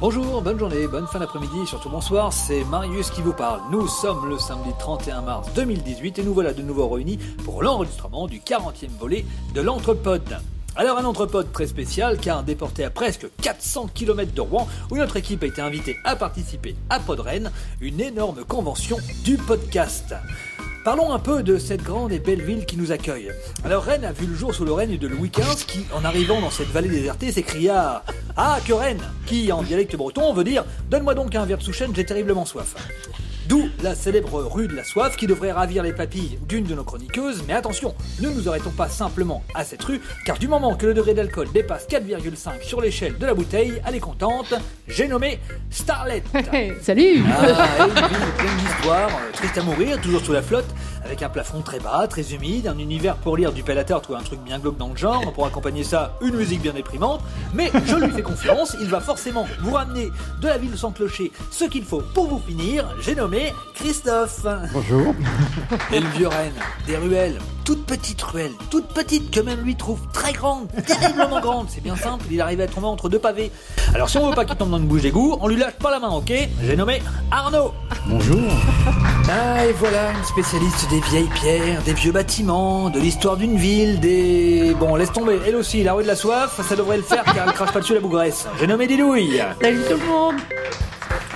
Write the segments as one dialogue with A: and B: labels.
A: Bonjour, bonne journée, bonne fin d'après-midi, surtout bonsoir, c'est Marius qui vous parle. Nous sommes le samedi 31 mars 2018 et nous voilà de nouveau réunis pour l'enregistrement du 40e volet de l'Entrepode. Alors un entrepode très spécial car déporté à presque 400 km de Rouen où notre équipe a été invitée à participer à Podren, une énorme convention du podcast. Parlons un peu de cette grande et belle ville qui nous accueille. Alors Rennes a vu le jour sous le règne de Louis XV qui, en arrivant dans cette vallée désertée, s'écria Ah, que Rennes Qui, en dialecte breton, veut dire Donne-moi donc un verre de souchen, j'ai terriblement soif. D'où la célèbre rue de la soif qui devrait ravir les papilles d'une de nos chroniqueuses, mais attention, ne nous arrêtons pas simplement à cette rue, car du moment que le degré d'alcool dépasse 4,5 sur l'échelle de la bouteille, elle est contente, j'ai nommé Starlet.
B: Salut.
A: Ah, pleine euh, triste à mourir, toujours sous la flotte, avec un plafond très bas, très humide, un univers pour lire du Bellator ou un truc bien glauque dans le genre, pour accompagner ça, une musique bien déprimante, mais je lui fais confiance, il va forcément vous ramener de la ville sans clocher ce qu'il faut pour vous finir, j'ai nommé Christophe.
C: Bonjour.
A: Et le vieux Rennes, des ruelles, toutes petites ruelles, toutes petites que même lui trouve très grandes, terriblement grandes, c'est bien simple, il arrive à tomber entre deux pavés. Alors si on veut pas qu'il tombe dans une bouche d'égout, on lui lâche pas la main, ok? J'ai nommé Arnaud.
C: Bonjour.
A: Ah, et voilà, une spécialiste des vieilles pierres, des vieux bâtiments, de l'histoire d'une ville, des... Bon, laisse tomber, elle aussi, la rue de la soif, ça devrait le faire car elle crache pas dessus la bougresse. J'ai nommé Didouille.
B: Salut tout le monde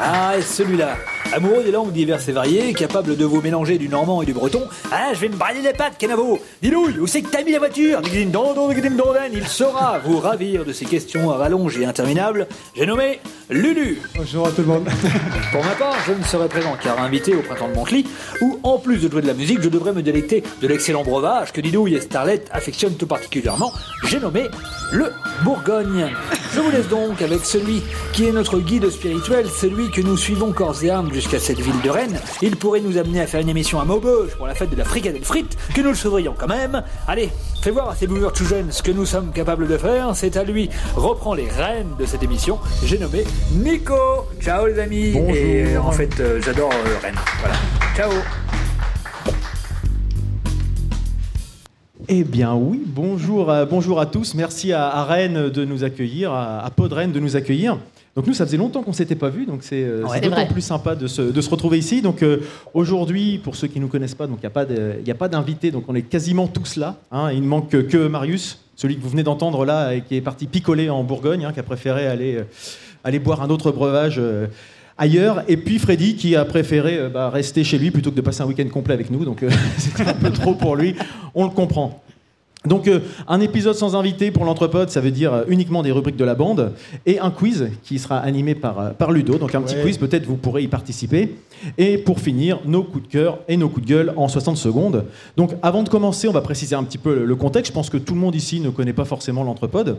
A: Ah, et celui-là, amoureux des langues diverses et variées, capable de vous mélanger du normand et du breton. Ah, je vais me brailler les pattes, Canavo Didouille, où c'est que t'as mis la voiture? Il saura vous ravir de ces questions à rallonge et interminables. J'ai nommé Lulu.
C: Bonjour à tout le monde.
A: Pour ma part, je ne serai présent car invité au printemps de Montely, où en plus de jouer de la musique, je devrais me délecter de l'excellent breuvage que Didouille et Starlet affectionnent tout particulièrement. J'ai nommé le Bourgogne. Je vous laisse donc avec celui qui est notre guide spirituel, celui que nous suivons corps et âme jusqu'à cette ville de Rennes. Il pourrait nous amener à faire une émission à Maubeuge pour la fête de la fricadelle frite, que nous le sauverions quand même. Allez, fais voir à ces boomers tout jeunes ce que nous sommes capables de faire. C'est à lui. Reprend les rênes de cette émission. J'ai nommé Nico. Ciao les amis.
C: Bonjour.
A: Et euh, en fait, euh, j'adore euh, Rennes. Voilà. Ciao.
C: Eh bien oui, bonjour, à- bonjour à tous. Merci à, à Rennes de nous accueillir, à, à Pod Rennes de nous accueillir. Donc nous, ça faisait longtemps qu'on s'était pas vus, donc c'est euh, d'autant plus sympa de se, de se retrouver ici. Donc euh, aujourd'hui, pour ceux qui nous connaissent pas, donc il n'y a pas d'invités, donc on est quasiment tous là. hein. Il ne manque que, Marius, celui que vous venez d'entendre là, et qui est parti picoler en Bourgogne, hein, qui a préféré aller, euh, aller boire un autre breuvage. ailleurs. Et puis Freddy qui a préféré bah, rester chez lui plutôt que de passer un week-end complet avec nous. Donc euh, c'était un peu trop pour lui. On le comprend. Donc euh, un épisode sans invité pour l'entrepode, ça veut dire euh, uniquement des rubriques de la bande et un quiz qui sera animé par, euh, par Ludo. Donc un petit quiz, peut-être vous pourrez y participer. Et pour finir, nos coups de cœur et nos coups de gueule en 60 secondes. Donc avant de commencer, on va préciser un petit peu le- le contexte. Je pense que tout le monde ici ne connaît pas forcément l'entrepode.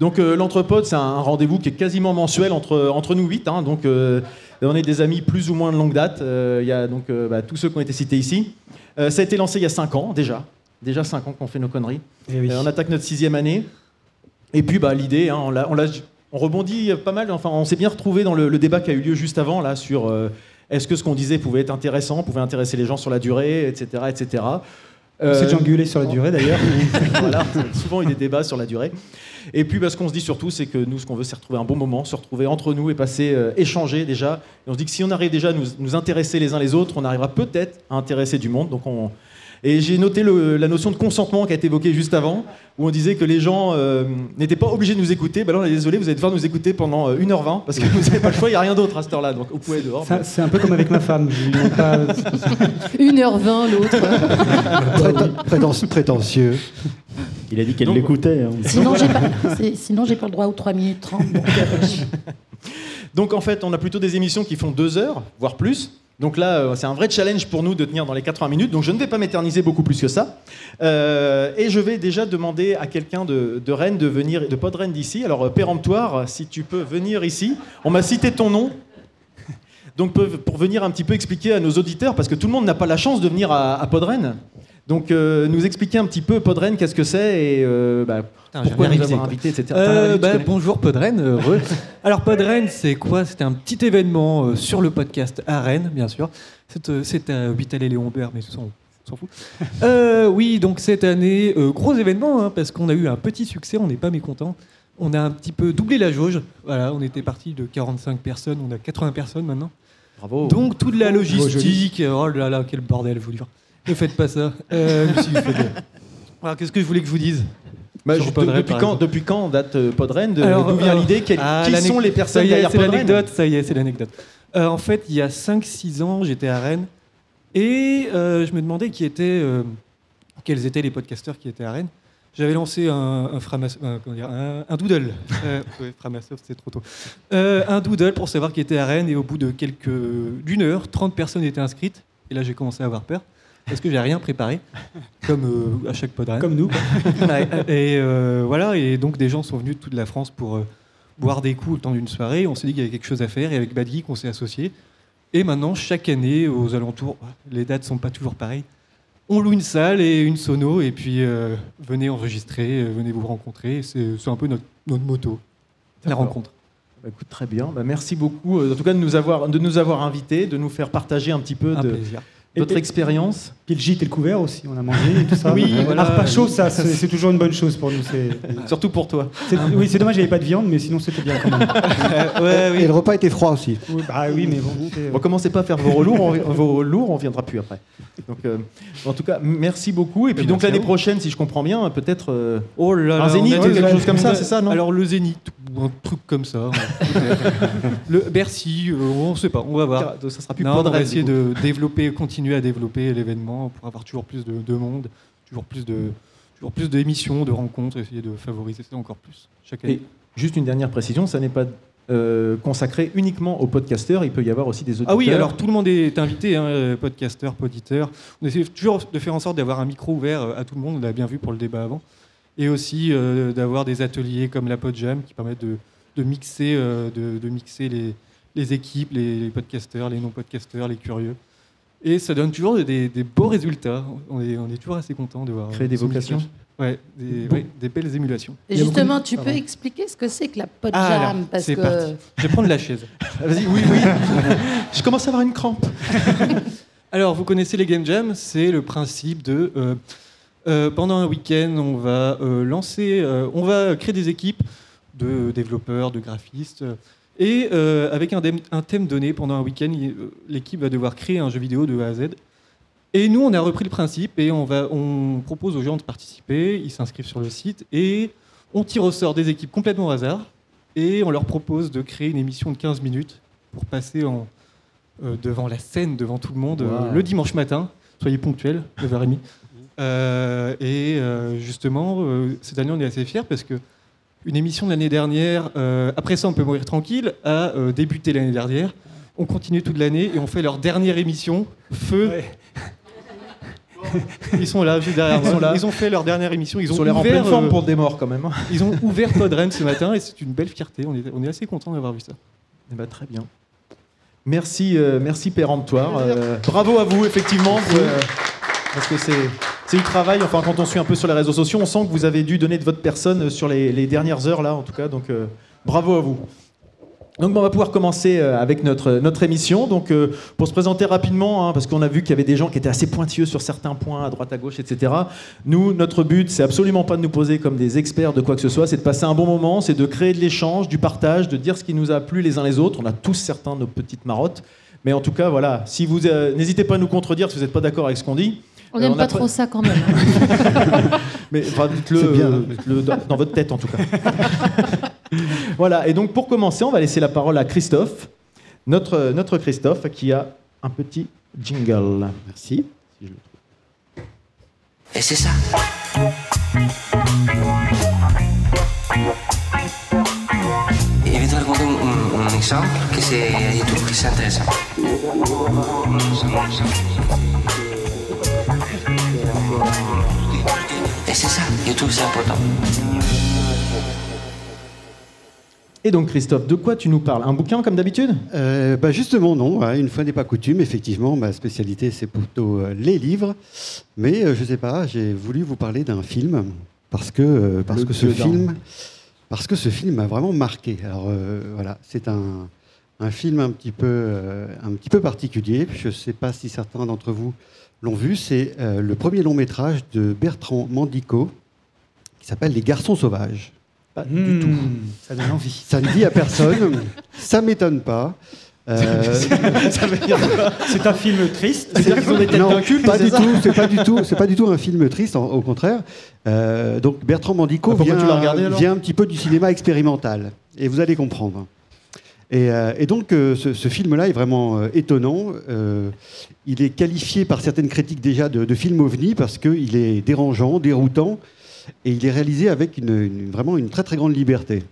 C: Donc euh, l'entrepode, c'est un rendez-vous qui est quasiment mensuel entre, entre nous huit. hein. donc euh, on est des amis plus ou moins de longue date. Euh, Il y a donc bah, tous ceux qui ont été cités ici. Ça a été lancé il y a cinq ans déjà. Déjà cinq ans qu'on fait nos conneries. Euh, on attaque notre sixième année. Et puis bah, l'idée, hein, on, l'a- on, l'a- on rebondit pas mal. Enfin, on s'est bien retrouvé dans le, le débat qui a eu lieu juste avant là sur euh, est-ce que ce qu'on disait pouvait être intéressant, pouvait intéresser les gens sur la durée, etc., etc.
D: On s'est
C: Euh,
D: engueulé sur la durée d'ailleurs.
C: voilà, souvent eu des débats sur la durée. Et puis, bah, ce qu'on se dit surtout, c'est que nous, ce qu'on veut, c'est retrouver un bon moment, se retrouver entre nous et passer, euh, échanger déjà. Et on se dit que si on arrive déjà à nous, nous intéresser les uns les autres, on arrivera peut-être à intéresser du monde. Donc, on... Et j'ai noté le- la notion de consentement qui a été évoquée juste avant, où on disait que les gens euh, n'étaient pas obligés de nous écouter. Ben là, on est désolé, vous allez devoir nous écouter pendant euh, 1h20, parce que vous n'avez pas le choix, il n'y a rien d'autre à cette heure-là. Donc, vous pouvez dehors.
D: Ça, C'est un peu comme avec ma femme. Je lui demande pas-
B: 1h20 l'autre.
E: Prétentieux.
F: Il a dit qu'elle
C: Donc,
F: l'écoutait. hein.
B: Sinon, j'ai pas, c'est- sinon, j'ai pas le droit aux 3 minutes 30. donc, euh,
C: Donc en fait, on a plutôt des émissions qui font deux heures, voire plus. Donc là, euh, c'est un vrai challenge pour nous de tenir dans les 80 minutes. Donc je ne vais pas m'éterniser beaucoup plus que ça. Euh, et je vais déjà demander à quelqu'un de, de Rennes de venir, de Pod Rennes d'ici. Alors euh, péremptoire, si tu peux venir ici. On m'a cité ton nom. Donc pour venir un petit peu expliquer à nos auditeurs, parce que tout le monde n'a pas la chance de venir à, à Podren. Donc euh, nous expliquer un petit peu Podren, qu'est-ce que c'est et euh, bah,
G: Putain, je
C: pourquoi nous avoir invités, etc.
G: Euh, bah, bonjour Podren, heureux. Alors Podren, c'est quoi? C'était un petit événement euh, sur le podcast à Rennes, bien sûr. C'est euh, à 8 allées Léon Bert, mais on s'en fout. Euh, oui, donc cette année, euh, gros événement, hein, parce qu'on a eu un petit succès, on n'est pas mécontent. On a un petit peu doublé la jauge. Voilà, on était parti de 45 personnes, on a 80 personnes maintenant.
C: Bravo.
G: Donc toute la logistique, oh là là, quel bordel, vous dire. Ne faites pas ça. Euh, si. Alors, qu'est-ce que je voulais que je vous dise
C: Bah,
G: sur
C: je-
G: Podren,
C: depuis, quand, depuis quand date euh, Podren de-
G: Alors,
C: D'où vient
G: euh,
C: l'idée Quel-
G: ah,
C: Qui sont les personnes
G: ça y est,
C: derrière
G: c'est
C: Podren
G: l'anecdote, ça y est, c'est l'anecdote. Euh, en fait, il y a 5-6 ans, j'étais à Rennes et je me demandais qui étaient, quels étaient les podcasteurs qui étaient à Rennes. J'avais lancé un, framas- dire, un- un doodle. Ouais, Framasoft, c'est trop tôt. Un doodle pour savoir qui était à Rennes et au bout de quelques d'une heure, 30 personnes étaient inscrites. Et là, j'ai commencé à avoir peur parce que j'ai rien préparé, comme euh, à chaque pod Rennes.
D: Comme nous.
G: Et euh, voilà, et donc des gens sont venus de toute la France pour euh, boire des coups le temps d'une soirée. On s'est dit qu'il y avait quelque chose à faire et avec Bad Geek, on s'est associés. Et maintenant, chaque année, aux alentours, les dates sont pas toujours pareilles. On loue une salle et une sono et puis venez enregistrer, venez vous rencontrer. C'est un peu notre, notre moto, la rencontre.
C: Bah, écoute, très bien. Bah, merci beaucoup, en tout cas, de nous avoir, de nous avoir invités, de nous faire partager un petit peu
G: Un
C: de
G: plaisir.
C: Votre expérience.
D: Puis le gîte et le couvert aussi, on a mangé et tout ça.
G: Oui,
D: un
G: voilà.
D: repas chaud, ça, c'est c'est toujours une bonne chose pour nous. c'est-
C: Surtout pour toi.
D: c'est- Oui, c'est dommage, il n'y avait pas de viande, mais sinon c'était bien quand même.
G: ouais,
E: Et le repas était froid aussi.
D: Oui, bah oui, mais bon. c'est-
C: Bon, commencez pas à faire vos relours, on, vos lourds, on viendra plus après. Donc, euh, en tout cas, merci beaucoup. Et puis, donc
G: Merci à
C: l'année
G: vous.
C: prochaine, si je comprends bien, peut-être. euh,
G: Oh là là,
C: Un zénith
G: on a-
C: ou quelque chose comme ça, c'est ça, non?
G: Alors le zénith ou un truc comme ça. le Bercy, euh, on sait pas, on va voir.
C: ça sera plus
G: Non, on
C: Podren,
G: va
C: du
G: essayer
C: coup.
G: de développer, continuer à développer l'événement pour avoir toujours plus de, de monde, toujours plus de, toujours plus d'émissions, de rencontres, essayer de favoriser ça encore plus chaque année.
C: Et juste une dernière précision, ça n'est pas euh, consacré uniquement aux podcasteurs, il peut y avoir aussi des auditeurs.
G: Ah oui, alors tout le monde est invité, hein, euh, podcasteur, poditeur. On essaie toujours de faire en sorte d'avoir un micro ouvert euh, à tout le monde, on l'a bien vu pour le débat avant. Et aussi euh, d'avoir des ateliers comme la Podjam qui permettent de, de mixer, euh, de, de mixer les, les équipes, les, les podcasteurs, les non-podcasteurs, les curieux. Et ça donne toujours des, des beaux résultats. On est, on est toujours assez content de voir.
C: Créer des
G: ce
C: vocations.
G: Ouais, des, ouais, des belles émulations.
B: Et justement,
D: de-
B: tu peux
D: Pardon.
B: expliquer ce que c'est que la pod
G: Ah,
B: jam
G: alors,
B: parce
G: c'est
B: que
G: parti. Je vais prendre la chaise.
C: Ah, Vas-y, oui, oui. je commence à avoir une crampe.
G: Alors, vous connaissez les Game Jam, c'est le principe de euh, euh, pendant un week-end, on va euh, lancer, euh, on va créer des équipes de développeurs, de graphistes, euh, et euh, avec un, thème donné pendant un week-end, euh, l'équipe va devoir créer un jeu vidéo de A à Z. Et nous, on a repris le principe et on, va, on propose aux gens de participer, ils s'inscrivent sur le site et on tire au sort des équipes complètement au hasard et on leur propose de créer une émission de 15 minutes pour passer en, euh, devant la scène, devant tout le monde, euh, le dimanche matin. Soyez ponctuels, 9h30. Euh, et justement, cette année, on est assez fiers parce que une émission de l'année dernière, euh, après ça, on peut mourir tranquille, a euh, débuté l'année dernière. On continue toute l'année et on fait leur dernière émission, Feu.
D: Ouais.
G: Ils sont là, juste derrière
C: Ils sont
G: moi.
C: là.
G: Ils ont fait leur dernière émission. Ils
C: Ils
G: ont
C: sont en
G: ouvert,
C: pleine forme
G: euh,
C: pour des morts quand même.
G: Ils ont ouvert Podren ce matin et c'est une belle fierté. On est, on est assez content d'avoir vu ça.
C: Eh ben, très bien. Merci, euh, merci péremptoire. Euh, bravo à vous, effectivement. vous, euh, parce que c'est, du travail. Enfin, quand on suit un peu sur les réseaux sociaux, on sent que vous avez dû donner de votre personne sur les, dernières heures, là, en tout cas. Donc, euh, bravo à vous. Donc, on va pouvoir commencer euh, avec notre, émission. Donc, euh, pour se présenter rapidement, hein, parce qu'on a vu qu'il y avait des gens qui étaient assez pointilleux sur certains points, à droite, à gauche, etc. Nous, notre but, c'est absolument pas de nous poser comme des experts de quoi que ce soit, c'est de passer un bon moment, c'est de créer de l'échange, du partage, de dire ce qui nous a plu les uns les autres. On a tous certains nos petites marottes. Mais en tout cas, voilà, si vous euh, n'hésitez pas à nous contredire si vous n'êtes pas d'accord avec ce qu'on dit.
B: On
C: Euh,
B: n'aime
C: on
B: pas trop ça quand même. hein.
C: Mais enfin, dites-le euh, dans, dans votre tête en tout cas. voilà, et donc pour commencer, on va laisser la parole à Christophe, notre, notre Christophe qui a un petit jingle.
E: Merci.
F: Et c'est ça. Et je vais te raconter un, un exemple que c'est intéressant. Et c'est ça, que c'est important.
C: Et donc Christophe, de quoi tu nous parles? Un bouquin comme d'habitude?
E: Euh, bah justement, non. ouais, une fois n'est pas coutume. Effectivement, ma spécialité, c'est plutôt euh, les livres. Mais euh, je sais pas, j'ai voulu vous parler d'un film parce que, euh, parce
C: Le
E: que ce film, parce que ce film m'a vraiment marqué. Alors euh, voilà, c'est un, un film un petit peu, euh, un petit peu particulier. Je ne sais pas si certains d'entre vous l'ont vu. C'est euh, le premier long métrage de Bertrand Mandico qui s'appelle Les Garçons sauvages. Pas du tout.
D: Hmm, Ça donne envie.
E: Ça ne dit à personne. ça m'étonne pas. Euh,
D: C'est un film triste.
C: C'est-à-dire qu'ils ont des têtes
E: non,
C: d'un culte,
E: pas
C: c'est
E: du
C: ça
E: tout. C'est pas du tout. C'est pas du tout un film triste. en- au contraire. Euh, donc Bertrand Mandico
C: Ah,
E: vient un petit peu du cinéma expérimental. Et vous allez comprendre. Et, euh, et donc euh, ce, film-là est vraiment euh, étonnant. Il est qualifié par certaines critiques déjà de, film ovni parce qu'il est dérangeant, déroutant, et il est réalisé avec vraiment une très très grande liberté.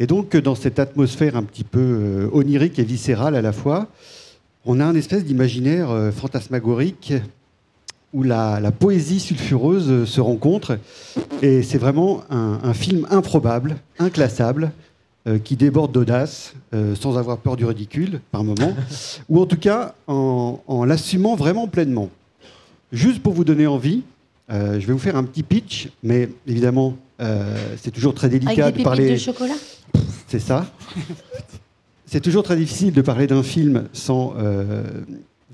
E: Et donc, dans cette atmosphère un petit peu onirique et viscérale à la fois, on a un espèce d'imaginaire fantasmagorique où la, poésie sulfureuse se rencontre. Et c'est vraiment un film improbable, inclassable, euh, qui déborde d'audace, euh, sans avoir peur du ridicule par moment, ou en tout cas en, en l'assumant vraiment pleinement. Juste pour vous donner envie, euh, je vais vous faire un petit pitch, mais évidemment, euh, c'est toujours très
B: Avec
E: délicat
B: des
E: de parler.
B: de chocolat
E: C'est ça. C'est toujours très difficile de parler d'un film sans, euh,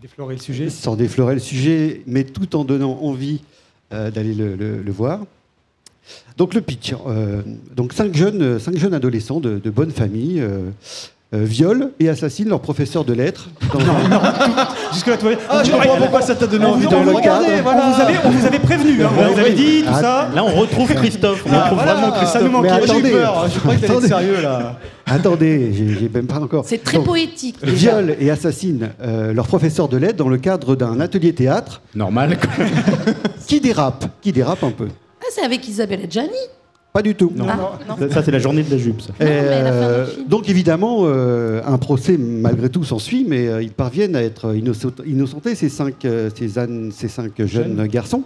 D: Déflorer le sujet.
E: sans déflorer le sujet, mais tout en donnant envie euh, d'aller le, le- le voir. Donc le pitch. euh, donc cinq jeunes, cinq jeunes adolescents de, de bonne famille euh, euh, violent et assassinent leur professeur de lettres. dans un-
D: Jusque-là, toi.
C: Ah, je comprends pourquoi ça t'a donné
D: on,
C: envie de
D: on
C: le regarder.
D: on
C: voilà.
D: vous avait, on vous avait prévenu, hein, on vous avait dit tout ça.
C: Là, on retrouve Christophe. On
D: Ah,
C: retrouve
D: voilà,
C: vraiment Christophe.
D: ça nous manquait.
C: Moi, j'ai eu
E: attendez.
C: peur. Je croyais que t'allais être
E: Attendez.
C: sérieux là.
E: Attendez, j'ai j'ai même pas encore.
B: C'est très
E: Donc,
B: poétique. déjà.
E: Violent et assassinent euh, leur professeur de lettres dans le cadre d'un atelier théâtre
H: Normal.
E: qui dérape, qui dérape un peu.
B: Ah, c'est avec Isabelle Adjani
E: Pas du tout.
D: Non,
B: Ah,
D: non.
B: non.
H: Ça, ça, c'est la journée de la jupe. ça.
B: Non,
E: Euh, donc évidemment, euh, un procès malgré tout s'ensuit, mais euh, ils parviennent à être innocent- innocentés, ces cinq, euh, ces, ânes- ces cinq jeunes
D: Jeunes.
E: garçons,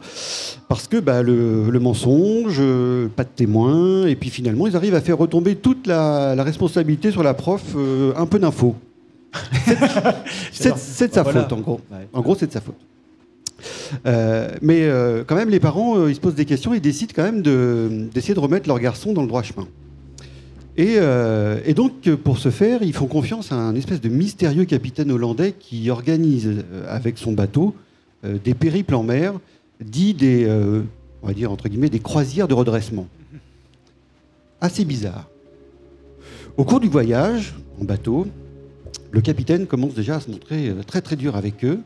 E: parce que bah, le, le mensonge, euh, pas de témoins, et puis finalement, ils arrivent à faire retomber toute la, la responsabilité sur la prof, euh, un peu d'infos. C'est- de sa
C: Voilà.
E: faute, en gros.
C: Ouais.
E: En gros, c'est de sa faute. Euh, mais euh, quand même, les parents, euh, ils se posent des questions, ils décident quand même de- d'essayer de remettre leur garçon dans le droit chemin. Et, donc, pour ce faire, ils font confiance à un espèce de mystérieux capitaine hollandais qui organise avec son bateau des périples en mer, dit des, on va dire entre guillemets, des croisières de redressement. Assez bizarre. Au cours du voyage, en bateau, le capitaine commence déjà à se montrer très très dur avec eux.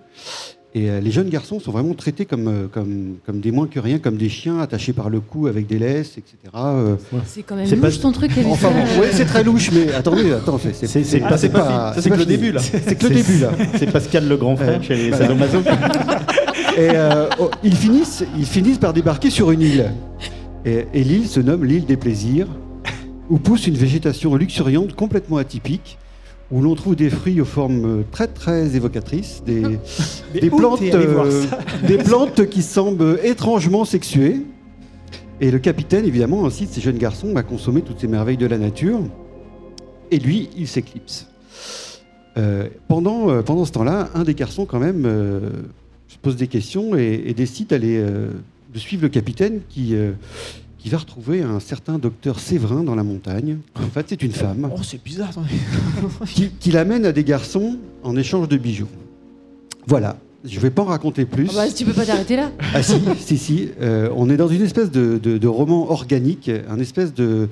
E: Et euh, les jeunes garçons sont vraiment traités comme, euh, comme, comme des moins que rien, comme des chiens attachés par le cou avec des laisses, etc. Euh,
I: C'est quand même louche
H: pas-
I: ton truc,
E: Enfin ouais, c'est très louche, mais attendez, attends, c'est c'est-
H: pas-
E: c'est
C: que le début, là.
E: C'est que le début là.
H: C'est Pascal le grand frère chez les sadomaso.
E: Et euh, oh, ils finissent, ils finissent par débarquer sur une île. Et, et l'île se nomme l'île des plaisirs, où pousse une végétation luxuriante complètement atypique, où l'on trouve des fruits aux formes euh, très très évocatrices, des, des plantes, euh, des plantes qui semblent étrangement sexuées. Et le capitaine, évidemment, incite ces jeunes garçons à consommer toutes ces merveilles de la nature. Et lui, il s'éclipse. Euh, pendant, euh, pendant ce temps-là, un des garçons, quand même, se pose des questions et, et décide d'aller de suivre le capitaine qui, qui va retrouver un certain docteur Séverin dans la montagne. En fait, c'est une femme
C: Oh, c'est bizarre. attendez.
E: qui, qui l'amène à des garçons en échange de bijoux. Voilà. Je ne vais pas en raconter plus.
I: Ah bah, tu peux pas t'arrêter là.
E: Ah si, si, si. Euh, on est dans une espèce de, de- de roman organique, un espèce de,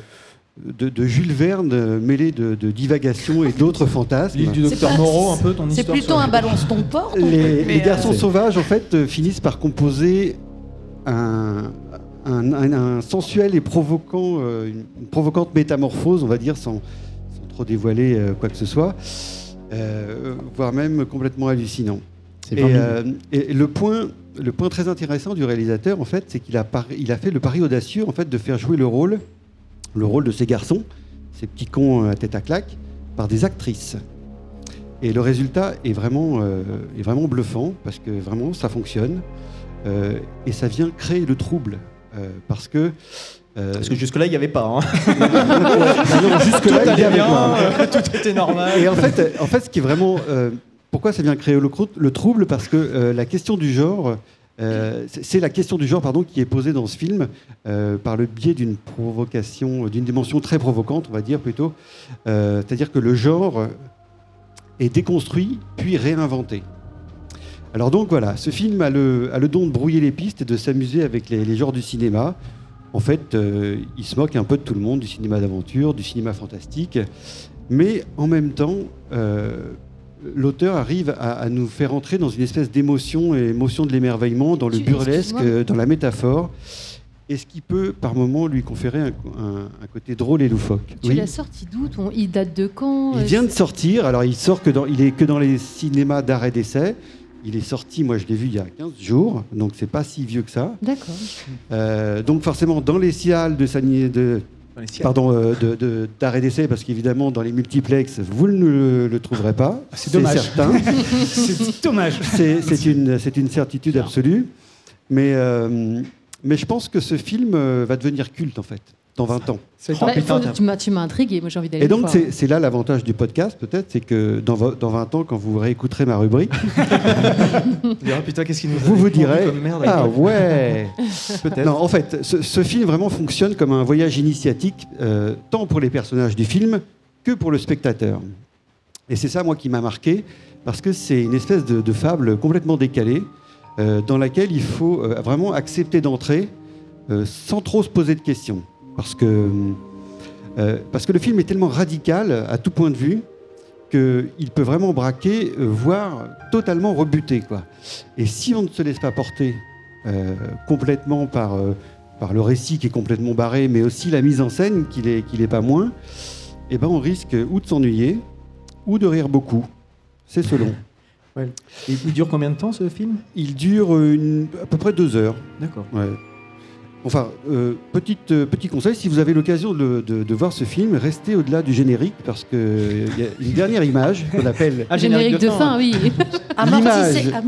E: de, de Jules Verne mêlé de, de divagation et d'autres fantasmes.
C: L'île du
B: C'est
C: docteur Moreau, un peu ton
B: C'est plutôt
C: sur-
B: un balance ton
E: Les,
B: mais,
E: les
B: euh,
E: garçons sauvages, en fait, euh, finissent par composer un, un- un- un sensuel et provoquant, euh, une, une provocante métamorphose, on va dire, sans, sans trop dévoiler euh, quoi que ce soit, euh, voire même complètement hallucinant. Et,
H: 20 minutes.
E: et le point, le point très intéressant du réalisateur, en fait, c'est qu'il a, il a fait le pari audacieux, en fait, de faire jouer le rôle, le rôle de ces garçons, ces petits cons à tête à claque, par des actrices. Et le résultat est vraiment, euh, est vraiment bluffant parce que vraiment ça fonctionne euh, et ça vient créer le trouble parce que. euh,
C: Parce que jusque-là, il n'y avait pas. hein.
E: jusque-là, il y avait
C: bien,
E: pas.
C: euh, tout était normal.
E: Et en fait, en fait, ce qui est vraiment. euh, pourquoi ça vient créer le, le trouble Parce que euh, la question du genre. euh, c'est la question du genre pardon, qui est posée dans ce film euh, par le biais d'une provocation, d'une dimension très provocante, on va dire plutôt. Euh, C'est-à-dire que le genre est déconstruit puis réinventé. Alors donc voilà, ce film a le, a le don de brouiller les pistes et de s'amuser avec les, les genres du cinéma. En fait, euh, il se moque un peu de tout le monde, du cinéma d'aventure, du cinéma fantastique, mais en même temps, euh, l'auteur arrive à, à nous faire entrer dans une espèce d'émotion et émotion de l'émerveillement, dans le burlesque, euh, dans la métaphore, et ce qui peut par moments lui conférer un, un- un côté drôle et loufoque.
B: Tu
E: Oui.
B: l'as sorti d'où. Il date de quand
E: Il vient de sortir, alors il sort que dans, il est que dans les cinémas d'arrêt d'essai. Il est sorti, moi je l'ai vu il y a 15 jours, donc c'est pas si vieux que ça.
B: D'accord.
E: Euh, donc forcément dans les salles de, de, pardon, euh, de- de- d'arrêt d'essai, parce qu'évidemment dans les multiplex vous ne le, le trouverez pas.
D: C'est dommage.
E: certain.
D: C'est dommage.
E: C'est c'est une, c'est une certitude absolue. Mais, euh, mais je pense que ce film va devenir culte en fait, dans 20 ans.
D: C'est
B: Bah,
C: putain,
B: faut-
C: t'as-
B: tu m'as intrigué, moi j'ai envie d'aller
E: Et donc, c'est là l'avantage du podcast, peut-être, c'est que dans, dans 20 ans, quand vous réécouterez ma rubrique,
C: putain, nous a
E: vous vous direz
C: comme merde à
E: Ah ouais. Non, en fait, ce, ce film vraiment fonctionne comme un voyage initiatique, euh, tant pour les personnages du film que pour le spectateur. Et c'est ça, moi, qui m'a marqué, parce que c'est une espèce de, de fable complètement décalée, euh, dans laquelle il faut euh, vraiment accepter d'entrer euh, sans trop se poser de questions. Parce que, euh, parce que le film est tellement radical à tout point de vue qu'il peut vraiment braquer, euh, voire totalement rebuter. Quoi. Et si on ne se laisse pas porter euh, complètement par, euh, par le récit qui est complètement barré, mais aussi la mise en scène qui n'est l'est pas moins, eh ben on risque ou de s'ennuyer ou de rire beaucoup. C'est selon.
C: Et il dure combien de temps ce film?
E: Il dure une- à peu près deux heures.
C: D'accord.
E: Ouais. Enfin, euh, petite, euh, petit conseil, si vous avez l'occasion de, de- de voir ce film, restez au-delà du générique parce qu'il y a une dernière image qu'on appelle
C: Ah,
B: Générique de fin, oui.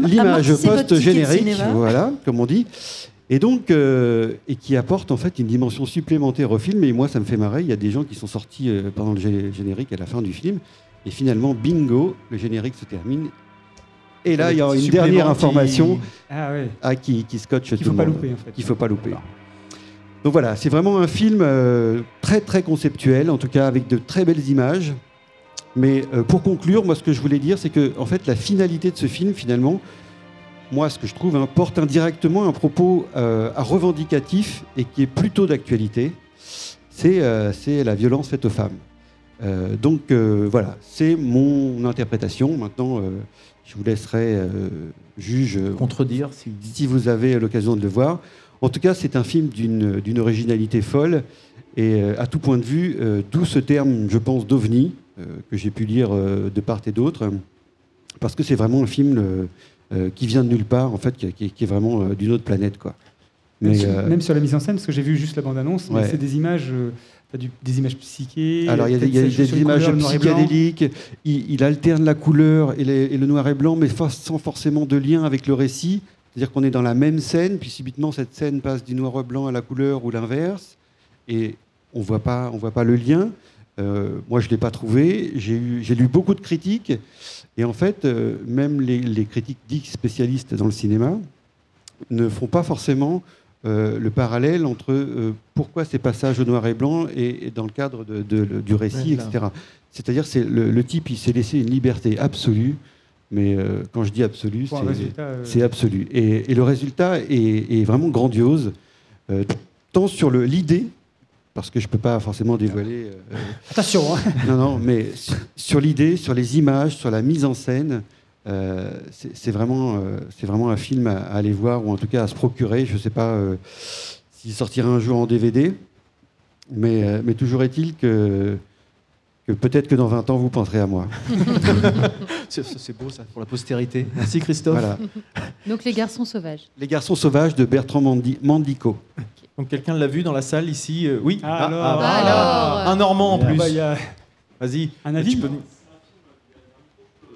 E: l'image post-générique, voilà, comme on dit. Et donc, euh, et qui apporte en fait une dimension supplémentaire au film. Et moi, ça me fait marrer. Il y a des gens qui sont sortis euh, pendant le gé- générique à la fin du film. Et finalement, bingo, le générique se termine. Et là, il y a une dernière
D: qui-
E: information
D: Ah ouais.
E: ah, qui, qui scotche
D: Qu'il
E: tout
D: faut
E: le
D: pas
E: monde.
D: louper en fait.
E: Qu'il faut pas louper. Donc voilà, c'est vraiment un film euh, très très conceptuel, en tout cas avec de très belles images. Mais euh, pour conclure, moi ce que je voulais dire, c'est que en fait la finalité de ce film, finalement, moi ce que je trouve, hein, porte indirectement un propos euh, à revendicatif et qui est plutôt d'actualité. C'est la violence faite aux femmes. Donc voilà, c'est mon interprétation. Maintenant, je vous laisserai juge
C: Contredire si.
E: si vous avez l'occasion de le voir. En tout cas, c'est un film d'une originalité folle et euh, à tout point de vue, euh, d'où ce terme, je pense, d'ovni, euh, que j'ai pu lire de part et d'autre, parce que c'est vraiment un film qui vient de nulle part, en fait, qui, est- vraiment d'une autre planète. Quoi.
D: Même, sur,
E: euh,
D: même sur la mise en scène, parce que j'ai vu juste la bande-annonce,
E: Ouais.
D: c'est des images, euh, du- des images psychées.
E: alors, il y a, des- y a images
D: couleur,
E: psychédéliques, il, il alterne la couleur et, les- et le noir et blanc, mais sans forcément de lien avec le récit. C'est-à-dire qu'on est dans la même scène, puis subitement cette scène passe du noir et blanc à la couleur ou l'inverse, et on voit pas, on voit pas le lien. Euh, moi, je l'ai pas trouvé. J'ai lu beaucoup de critiques, et en fait, euh, même les, les critiques dits spécialistes dans le cinéma ne font pas forcément euh, le parallèle entre pourquoi ces passages au noir et blanc et, et dans le cadre de- de- le- du récit, etc. C'est-à-dire, c'est le, le type, il s'est laissé une liberté absolue, mais euh, quand je dis c'est
D: résultat, euh,
E: c'est absolu. Et, et le résultat est, est vraiment grandiose, euh, tant sur l'idée, parce que je ne peux pas forcément dévoiler.
D: Attention, hein.
E: non, non, mais sur, sur l'idée, sur les images, sur la mise en scène, c'est vraiment, c'est vraiment un film à, à aller voir, ou en tout cas à se procurer. Je ne sais pas s'il sortira un jour en DVD, mais, mais toujours est-il que, que peut-être que dans 20 ans, vous penserez à moi.
C: C'est beau ça pour la postérité. Merci Christophe.
E: Voilà.
B: Donc les garçons sauvages.
E: Les garçons sauvages de Bertrand Mandi- Mandico.
C: Donc quelqu'un l'a vu dans la salle ici Euh, Oui.
D: Ah, alors.
B: Alors.
C: Un Normand en
D: Ah
C: plus.
D: bah, a
C: Vas-y.
D: un avis
C: peux-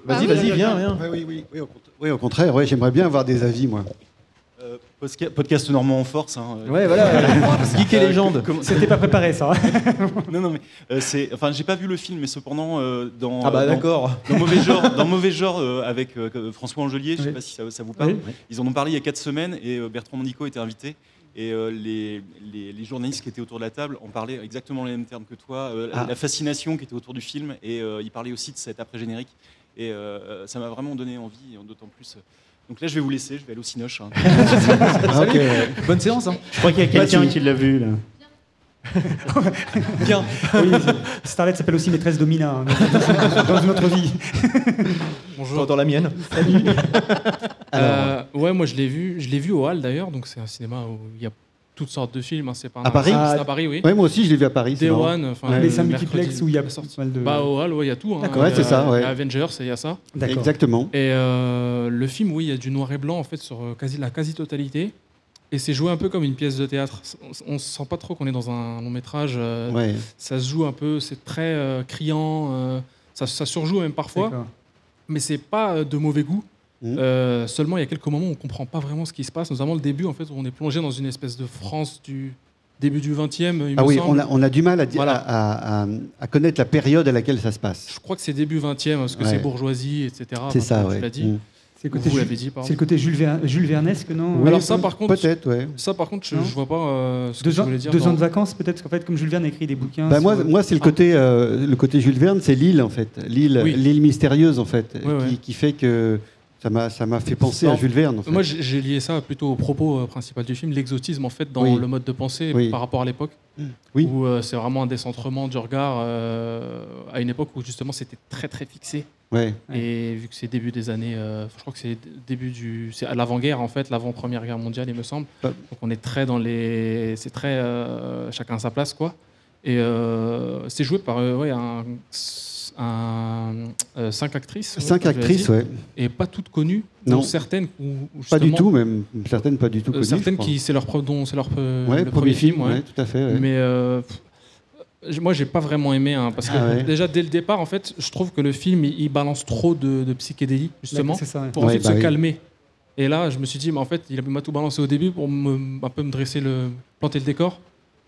C: Vas-y,
B: Ah
C: vas-y, viens, viens.
E: Oui, oui, oui, oui, au, cont- oui, au contraire, ouais, j'aimerais bien avoir des avis, moi.
J: Podcast normand en force. hein,
C: Ouais, voilà. Geek et
J: euh,
C: légende.
D: C'était pas préparé ça. hein.
J: non, non, mais euh, c'est. Enfin, j'ai pas vu le film, mais cependant, euh, dans.
C: Ah bah
J: dans-
C: d'accord.
J: Dans mauvais genre, dans mauvais genre euh, avec euh, François Angelier, je sais
D: Oui.
J: pas si ça, ça vous parle.
D: Oui.
J: Ils en ont parlé il y a quatre semaines et Bertrand Mandico était invité. Et les, les- les journalistes qui étaient autour de la table en parlaient exactement les mêmes termes que toi,
E: Ah.
J: la fascination qui était autour du film. Et ils parlaient aussi de cet après-générique. Et ça m'a vraiment donné envie, d'autant plus Donc là, je vais vous laisser, je vais aller au Cinoche. hein.
E: Ah.
C: Bonne séance. Hein.
H: Je crois qu'il y a quelqu'un qui l'a vu là.
D: Bien. Oui, Starlet s'appelle aussi maîtresse Domina hein, dans- une autre vie.
C: Dans, dans la mienne.
I: Euh, ouais, moi je l'ai vu, je l'ai vu au Hall d'ailleurs, donc c'est un cinéma où il y a toutes sortes de films. hein, c'est pas un
E: À Paris
I: à Paris, oui.
E: Ouais, moi aussi, je l'ai vu à Paris. c'est
I: Day. One, enfin,
E: Ouais.
D: Mais c'est un
I: le
D: multiplex où il y a pas mal de.
I: Bah au Hall, ouais, il y a tout. hein.
D: D'accord.
I: Y
E: c'est
I: a-
E: ça, ouais.
I: Il y a Avengers, et il y a ça.
D: D'accord.
E: Exactement.
I: Et euh, le film, oui, il y a du noir et blanc en fait sur euh, quasi la quasi-totalité. Et c'est joué un peu comme une pièce de théâtre. On, on sent pas trop qu'on est dans un long métrage. euh,
E: Ouais.
I: Ça se joue un peu, c'est très euh, criant. euh, ça, ça surjoue même parfois.
D: D'accord.
I: mais c'est pas de mauvais goût.
E: Mhm.
I: Euh, seulement, il y a quelques moments où on comprend pas vraiment ce qui se passe, notamment le début, en fait, où on est plongé dans une espèce de France du début du 20e. Il
E: Ah
I: me
E: oui, on a, on a du mal à, dire-
I: Voilà.
E: à, à- à connaître la période à laquelle ça se passe.
I: Je crois que c'est début 20e, parce que
E: Ouais.
I: c'est bourgeoisie, etc.
E: C'est ça,
I: Tu
E: ouais.
I: l'as dit.
E: Mm.
D: C'est le côté,
I: Vous
D: Jules-
I: l'avez dit, pardon.
D: c'est le côté Jules, Ver- Jules Vernesque, non
E: Oui,
I: Alors ça, par contre,
E: Peut-être, ouais.
I: Ça, par contre, je, je vois pas euh, ce
D: Deux, ans,
I: voulais dire.
D: deux
I: dans-
D: ans de vacances, peut-être, parce qu'en fait, comme Jules Verne écrit des bouquins.
E: Bah,
D: sur-
E: moi, moi c'est le côté, euh, le côté Jules Verne, c'est l'île en fait, l'île,
I: Oui.
E: l'île mystérieuse en fait,
I: Ouais, ouais.
E: Qui, qui fait que ça m'a, ça m'a fait penser à. Jules Verne. En fait.
I: Moi, j'ai lié ça plutôt au propos euh, principal du film, l'exotisme, en fait, dans
E: Oui.
I: le mode de pensée
E: Oui.
I: par rapport à l'époque.
E: Oui.
I: Où euh, c'est vraiment un décentrement du regard euh, à une époque où, justement, c'était très, très fixé.
E: Ouais.
I: Et vu que c'est début des années, euh, je crois que c'est début du, c'est à l'avant-guerre en fait, l'avant Première Guerre mondiale, il me semble. Donc on est très dans les, c'est très euh, chacun à sa place quoi. Et euh, c'est joué par euh, ouais, un, un- euh, cinq actrices.
E: Cinq actrices, ouais.
I: Et pas toutes connues.
E: Non.
I: dont certaines où,
E: Pas du tout, même certaines pas du tout
I: euh,
E: connues. je
I: certaines qui c'est leur pre- dont c'est leur pre-
E: Ouais,
I: le premier film. ouais.
E: ouais, tout à fait. ouais.
I: Mais euh, moi, j'ai pas vraiment aimé, hein, parce que
E: Ah ouais.
I: déjà dès le départ, en fait, je trouve que le film il, il balance trop de, de psychédélie justement
D: C'est ça, ouais.
I: pour
E: Ouais,
I: ensuite
E: bah
I: se
E: oui.
I: calmer. Et là, je me suis dit, mais en fait, il m'a tout balancé au début pour me, un peu me dresser le, planter le décor.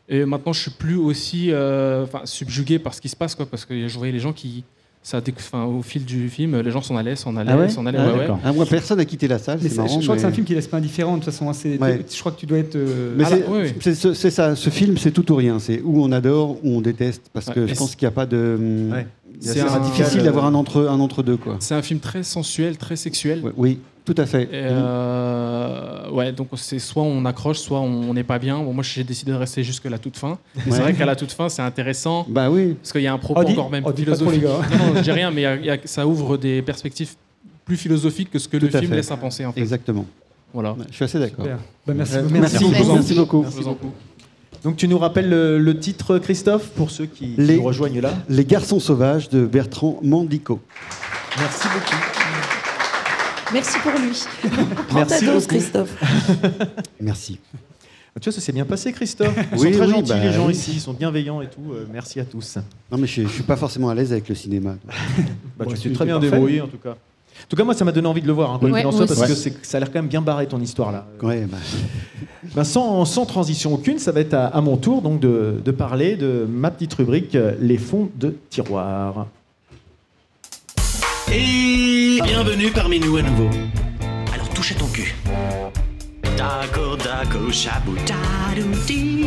I: Et maintenant, je suis plus aussi euh, enfin, subjugué par ce qui se passe, quoi, parce que je voyais les gens qui, ça, enfin, au fil du film, les gens s'en allaient, s'en allaient,
H: Ah ouais
I: s'en allaient.
H: Ah,
I: ouais, ouais.
H: d'accord.
E: Ah, moi, personne n'a quitté la salle,
D: Mais
E: c'est marrant.
D: je crois que c'est un film qui laisse pas indifférent de toute façon. hein. Je crois que tu dois être. euh,
E: Mais
I: Ah,
E: c'est,
I: là, oui, oui.
E: c'est- c'est- c'est ça, ce film, c'est tout ou rien. C'est où on adore, où on déteste. Parce
I: Ouais,
E: que je pense
I: c'est-
E: qu'il n'y a pas de. hum,
C: Ouais.
E: C'est
I: C'est un-
E: difficile d'avoir un entre, un entre deux, quoi.
I: C'est un film très sensuel, très sexuel.
E: Ouais, Oui, tout à fait.
I: Et, euh, ouais, donc c'est soit on accroche, soit on n'est pas bien. Bon, moi, j'ai décidé de rester jusque la toute fin. C'est vrai qu'à la toute fin, c'est intéressant
E: Bah oui.
I: parce qu'il y a un propos
D: Oh, dis-
I: encore même
D: oh, pas trop,
I: philosophique. non, non, je dis rien, mais il y a- il y a- ça ouvre des perspectives plus philosophiques que ce que le
E: Tout
I: film
E: fait.
I: laisse à penser. En fait.
E: Exactement.
I: Voilà.
E: Je suis assez d'accord.
D: Bah, merci,
C: Euh,
D: merci,
C: merci.
D: beaucoup.
E: Merci beaucoup.
C: Donc tu nous rappelles le, le titre, Christophe, pour ceux qui, qui
E: Les-
C: nous rejoignent là?
E: Les garçons sauvages de Bertrand Mandico.
C: Merci beaucoup.
B: Merci pour lui. Prends
C: Merci
B: ta dose. Christophe.
E: Merci.
C: Tu vois, ça s'est bien passé, Christophe. Ils
E: Oui,
C: sont très
E: oui,
C: gentils,
E: bah
C: les gens
E: oui.
C: ici. Ils sont bienveillants et tout. Euh, merci à tous.
E: Non, mais je ne suis pas forcément à l'aise avec le cinéma.
C: Bah,
D: Bon,
C: tu t'es très bien
D: parfait.
C: débrouillé, en tout cas. En tout cas, moi, ça m'a donné envie de le voir, hein, quoi
B: Ouais,
C: en parce que ça a l'air quand même bien barré ton histoire là.
E: Ouais, bah,
C: Ben, sans, sans transition aucune, ça va être à, à mon tour donc de, de parler de ma petite rubrique euh, les fonds de tiroir.
K: Et bienvenue parmi nous à nouveau. Alors touche à ton cul. Dago, dago, tadouti.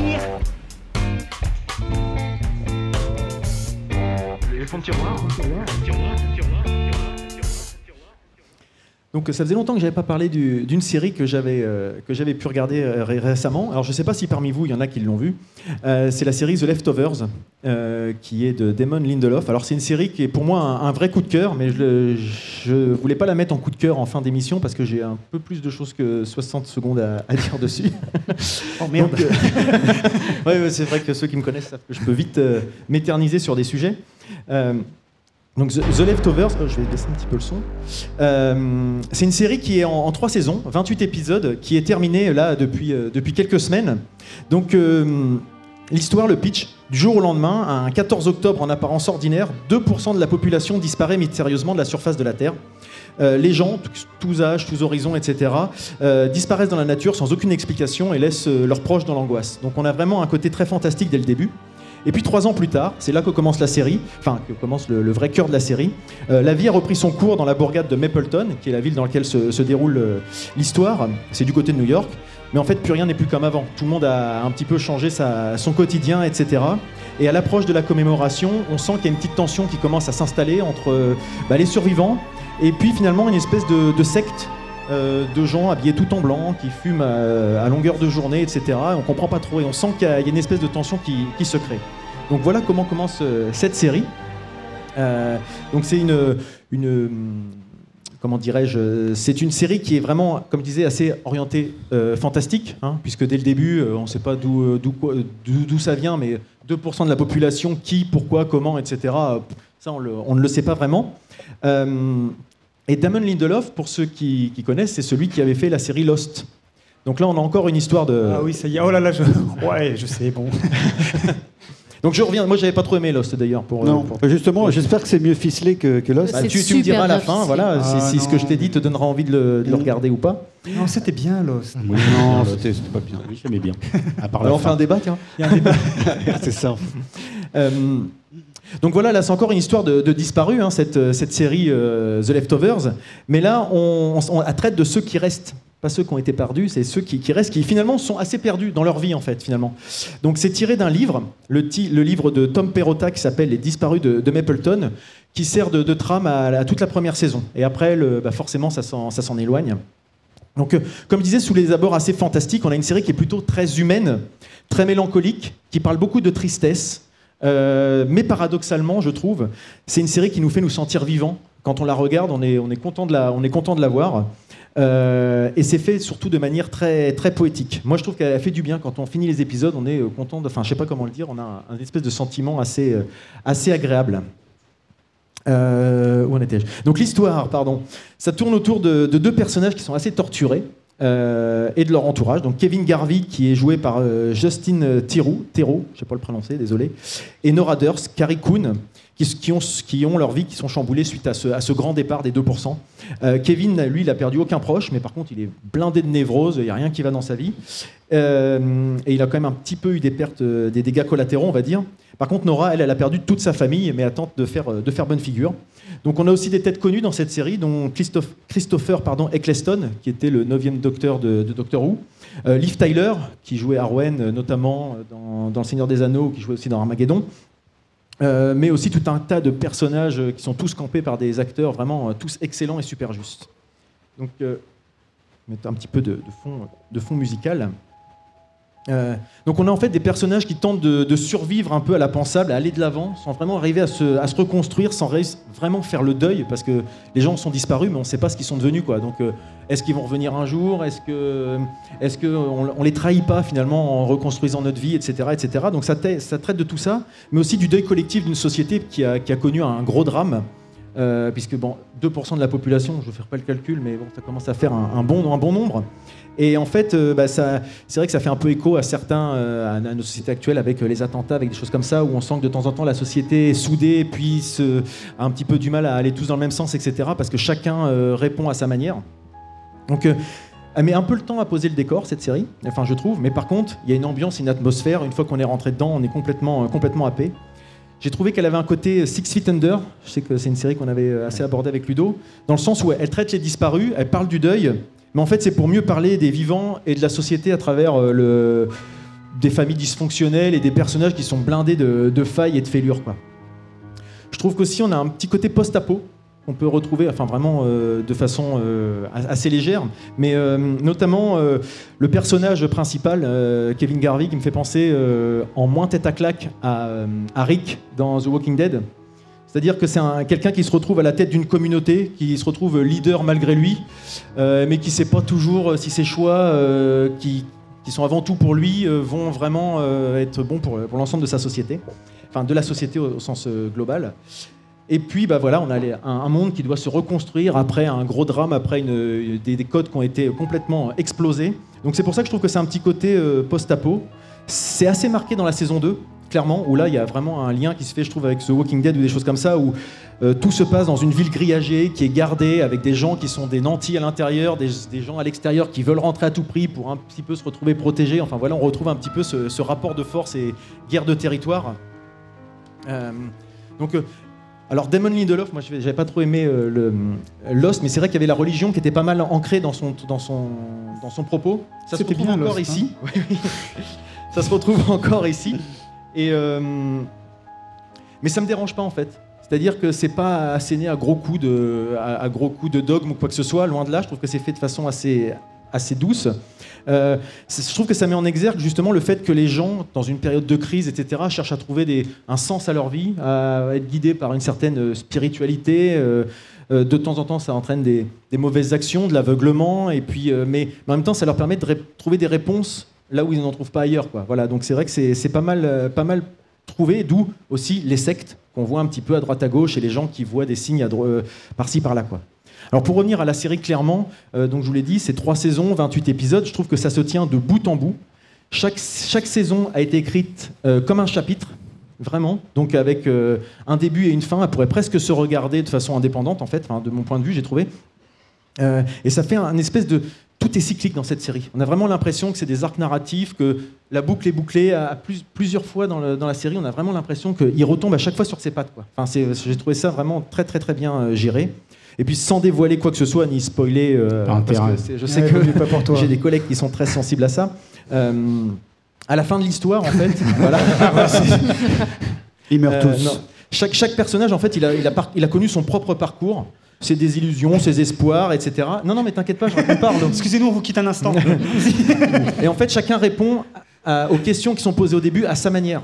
K: Les fonds de tiroir.
C: Donc ça faisait longtemps que j'avais pas parlé du- d'une série que j'avais euh, pu regarder euh, ré- récemment. Alors je sais pas si parmi vous il y en a qui l'ont vu. Euh, c'est la série The Leftovers euh, qui est de Damon Lindelof. Alors c'est une série qui est pour moi un, un vrai coup de cœur, mais je, je voulais pas la mettre en coup de cœur en fin d'émission parce que j'ai un peu plus de choses que 60 secondes à, à dire dessus.
D: Oh merde.
C: Ouais, c'est vrai que ceux qui me connaissent savent que je peux vite m'éterniser sur des sujets. Donc The, Leftovers, oh, je vais baisser un petit peu le son. Euh, c'est une série qui est en, trois saisons, 28 épisodes, qui est terminée là depuis, euh, depuis quelques semaines. Donc euh, l'histoire, le pitch, du jour au lendemain, un 14 octobre en apparence ordinaire, 2% de la population disparaît mystérieusement de la surface de la Terre. Les gens, tous- âges, tous horizons, etc., disparaissent dans la nature sans aucune explication et laissent leurs proches dans l'angoisse. Donc on a vraiment un côté très fantastique dès le début. Et puis trois ans plus tard, c'est là que commence la série, enfin que commence le, vrai cœur de la série. Euh, la vie a repris son cours dans la bourgade de Mapleton, qui est la ville dans laquelle se, se déroule euh, l'histoire. C'est du côté de New York. Mais en fait, plus rien n'est plus comme avant. Tout le monde a un petit peu changé sa- son quotidien, etc. Et à l'approche de la commémoration, on sent qu'il y a une petite tension qui commence à s'installer entre euh, bah, les survivants et puis finalement une espèce de secte euh, de gens habillés tout en blanc, qui fument à, à longueur de journée, etc. On comprend pas trop et on sent qu'il y, a une espèce de tension qui, se crée. Donc voilà comment commence euh, cette série. Euh, donc c'est une, comment dirais-je, euh, c'est une série qui est vraiment, comme je disais, assez orientée euh, fantastique, hein, puisque dès le début, euh, on ne sait pas d'où euh, d'où ça vient, mais 2% de la population, qui, pourquoi, comment, etc. euh, Ça, on, ne le sait pas vraiment. Euh, et Damon Lindelof, pour ceux qui, qui connaissent, c'est celui qui avait fait la série Lost. Donc là, on a encore une histoire de.
D: Ah oui, ça y est. Oh là là, je... ouais, je sais, bon.
C: Donc je reviens. Moi, j'avais pas trop aimé Lost d'ailleurs. Pour,
E: Non,
C: pour-
E: justement, j'espère que c'est mieux ficelé que, que Lost.
C: Bah, tu, tu me diras à la fin, voilà, si,
D: Ah,
C: si ce que je t'ai dit te donnera envie de le, de le regarder ou pas.
D: Non, c'était bien, Lost.
H: Oui,
E: Non,
H: c'était c'était pas bien. Oui, j'aimais bien. À part
C: Alors, on fait un débat, tiens.
D: Il y a un débat.
E: c'est ça.
C: Euh, donc voilà, là c'est encore une histoire de, de disparu, hein, cette, euh, cette série euh, The Leftovers. Mais là, on, traite de ceux qui restent. Pas ceux qui ont été perdus, c'est ceux qui, restent, qui finalement sont assez perdus dans leur vie en fait, finalement. Donc c'est tiré d'un livre, le, livre de Tom Perrotta qui s'appelle Les disparus de, Mapleton, qui sert de, trame à, toute la première saison. Et après, bah, forcément, ça s'en ça s'en éloigne. Donc, euh, comme je disais, sous les abords assez fantastiques, on a une série qui est plutôt très humaine, très mélancolique, qui parle beaucoup de tristesse, euh, mais paradoxalement, je trouve, c'est une série qui nous fait nous sentir vivants. Quand on la regarde, on est, on est content de la, on est content de la voir. Euh, et c'est fait surtout de manière très, très poétique. Moi, je trouve qu'elle fait du bien. Quand on finit les épisodes, on est euh, content. Enfin, je sais pas comment le dire. On a un, espèce de sentiment assez, assez agréable. Où en étais-je? Donc l'histoire, pardon, ça tourne autour de deux personnages qui sont assez torturés euh, et de leur entourage. Donc Kevin Garvey, qui est joué par euh, Justin Theroux, Theroux, je sais pas le prononcer, désolé, et Nora Durst, Carrie Coon, qui, ont, leur vie qui sont chamboulées suite à ce, grand départ des 2%. Euh, Kevin, lui, il a perdu aucun proche, mais par contre, il est blindé de névrose, il n'y a rien qui va dans sa vie. Euh, et il a quand même un petit peu eu des pertes, euh, des dégâts collatéraux, on va dire. Par contre, Nora, elle, elle a perdu toute sa famille, mais elle tente de faire, euh, de faire bonne figure. Donc on a aussi des têtes connues dans cette série, dont Christophe- Christopher pardon, Eccleston, qui était le 9e docteur de, Doctor Who. Euh, Liv Tyler, qui jouait Arwen, euh, notamment euh, dans, dans Le Seigneur des Anneaux, qui jouait aussi dans Armageddon. Euh, mais aussi tout un tas de personnages qui sont tous campés par des acteurs vraiment tous excellents et super justes. Donc, euh, mettre un petit peu de fond musical. Euh, donc on a en fait des personnages qui tentent de, survivre un peu à la pensable, à aller de l'avant, sans vraiment arriver à se, reconstruire, sans vraiment faire le deuil, parce que les gens sont disparus, mais on ne sait pas ce qu'ils sont devenus. Quoi. Donc euh, est-ce qu'ils vont revenir un jour? Est-ce que, est-ce que on, on les trahit pas finalement en reconstruisant notre vie, etc., etc. Donc ça, traite de tout ça, mais aussi du deuil collectif d'une société qui a connu un gros drame. Euh, puisque bon, 2% de la population, je ne vais pas le calcul, mais bon, ça commence à faire un, bon, nombre. Et en fait, euh, bah, c'est vrai que ça fait un peu écho à certains, euh, à nos sociétés actuelles avec les attentats, avec des choses comme ça, où on sent que de temps en temps la société est soudée, puis a un petit peu du mal à aller tous dans le même sens, etc. Parce que chacun répond à sa manière. Donc, elle met un peu le temps à poser le décor, cette série, enfin je trouve, mais par contre, il y a une ambiance, une atmosphère, une fois qu'on est rentré dedans, on est complètement, complètement happé. J'ai trouvé qu'elle avait un côté Six Feet Under, je sais que c'est une série qu'on avait euh, assez abordée avec Ludo, dans le sens où elle traite les disparus, elle parle du deuil, mais en fait c'est pour mieux parler des vivants et de la société à travers euh, le... des familles dysfonctionnelles et des personnages qui sont blindés de, failles et de fêlures. Je trouve qu'aussi on a un petit côté post-apo qu'on peut retrouver, enfin vraiment euh, de façon euh, assez légère, mais euh, notamment le personnage principal, Kevin Garvey, qui me fait penser en moins tête à claque à, Rick dans The Walking Dead. C'est-à-dire que c'est un- quelqu'un qui se retrouve à la tête d'une communauté, qui se retrouve leader malgré lui, mais qui ne sait pas toujours si ses choix, qui, sont avant tout pour lui, vont vraiment être bons pour, l'ensemble de sa société, enfin de la société au, sens global. Et puis, bah voilà, on a un, monde qui doit se reconstruire après un gros drame, après des, des codes qui ont été complètement explosés. Donc c'est pour ça que je trouve que c'est un petit côté euh, post-apo. C'est assez marqué dans la saison 2, clairement, où là, il y a vraiment un lien qui se fait, je trouve, avec ce Walking Dead ou des choses comme ça, où euh, tout se passe dans une ville grillagée, qui est gardée, avec des gens qui sont des nantis à l'intérieur, des, gens à l'extérieur qui veulent rentrer à tout prix pour un petit peu se retrouver protégés. Enfin voilà, on retrouve un petit peu ce, rapport de force et guerre de territoire. Euh, donc, alors Damon Lindelof, moi je j'avais pas trop aimé euh, le, Lost, mais c'est vrai qu'il y avait la religion qui était pas mal ancrée dans son, dans son, dans son propos. Ça se retrouve
D: bien,
C: encore
D: Lost,
C: ici. Oui, oui. Ça se retrouve encore ici. Et, euh, mais ça me dérange pas en fait. C'est-à-dire que c'est pas asséné à gros coups de, à, à gros coups de dogme ou quoi que ce soit. Loin de là, je trouve que c'est fait de façon assez, assez douce. Euh, je trouve que ça met en exergue justement le fait que les gens, dans une période de crise, etc., cherchent à trouver un sens à leur vie, à être guidés par une certaine euh, spiritualité. euh, de temps en temps, ça entraîne des, mauvaises actions, de l'aveuglement, et puis, mais, en même temps, ça leur permet de trouver des réponses là où ils n'en trouvent pas ailleurs. Voilà, donc c'est vrai que c'est pas mal, pas mal trouvé, d'où aussi les sectes qu'on voit un petit peu à droite à gauche et les gens qui voient des signes par-ci par-là. Alors pour revenir à la série clairement, euh, donc je vous l'ai dit, c'est trois saisons, 28 épisodes. Je trouve que ça se tient de bout en bout. Chaque, saison a été écrite euh, comme un chapitre, vraiment. Donc avec euh, un début et une fin, elle pourrait presque se regarder de façon indépendante, en fait, de mon point de vue, j'ai trouvé. Et ça fait un espèce de... Tout est cyclique dans cette série. On a vraiment l'impression que c'est des arcs narratifs, que la boucle est bouclée à plus- plusieurs fois dans, la série. On a vraiment l'impression qu'il retombe à chaque fois sur ses pattes. Enfin, j'ai trouvé ça vraiment très très très bien géré. Et puis sans dévoiler quoi que ce soit, ni spoiler, euh, parce que je sais
D: Ouais,
C: que j'ai des collègues qui sont très sensibles à ça. Euh, à la fin de l'histoire, en fait, voilà.
E: Ils meurent
C: Euh,
E: tous.
C: non. Chaque, chaque personnage, en fait, il a, il, a par- il a connu son propre parcours, ses désillusions, ses espoirs, etc. Non, non, mais t'inquiète pas, je raconte pas.
D: Excusez-nous, on vous quitte un instant.
C: Et en fait, chacun répond à- aux questions qui sont posées au début à sa manière.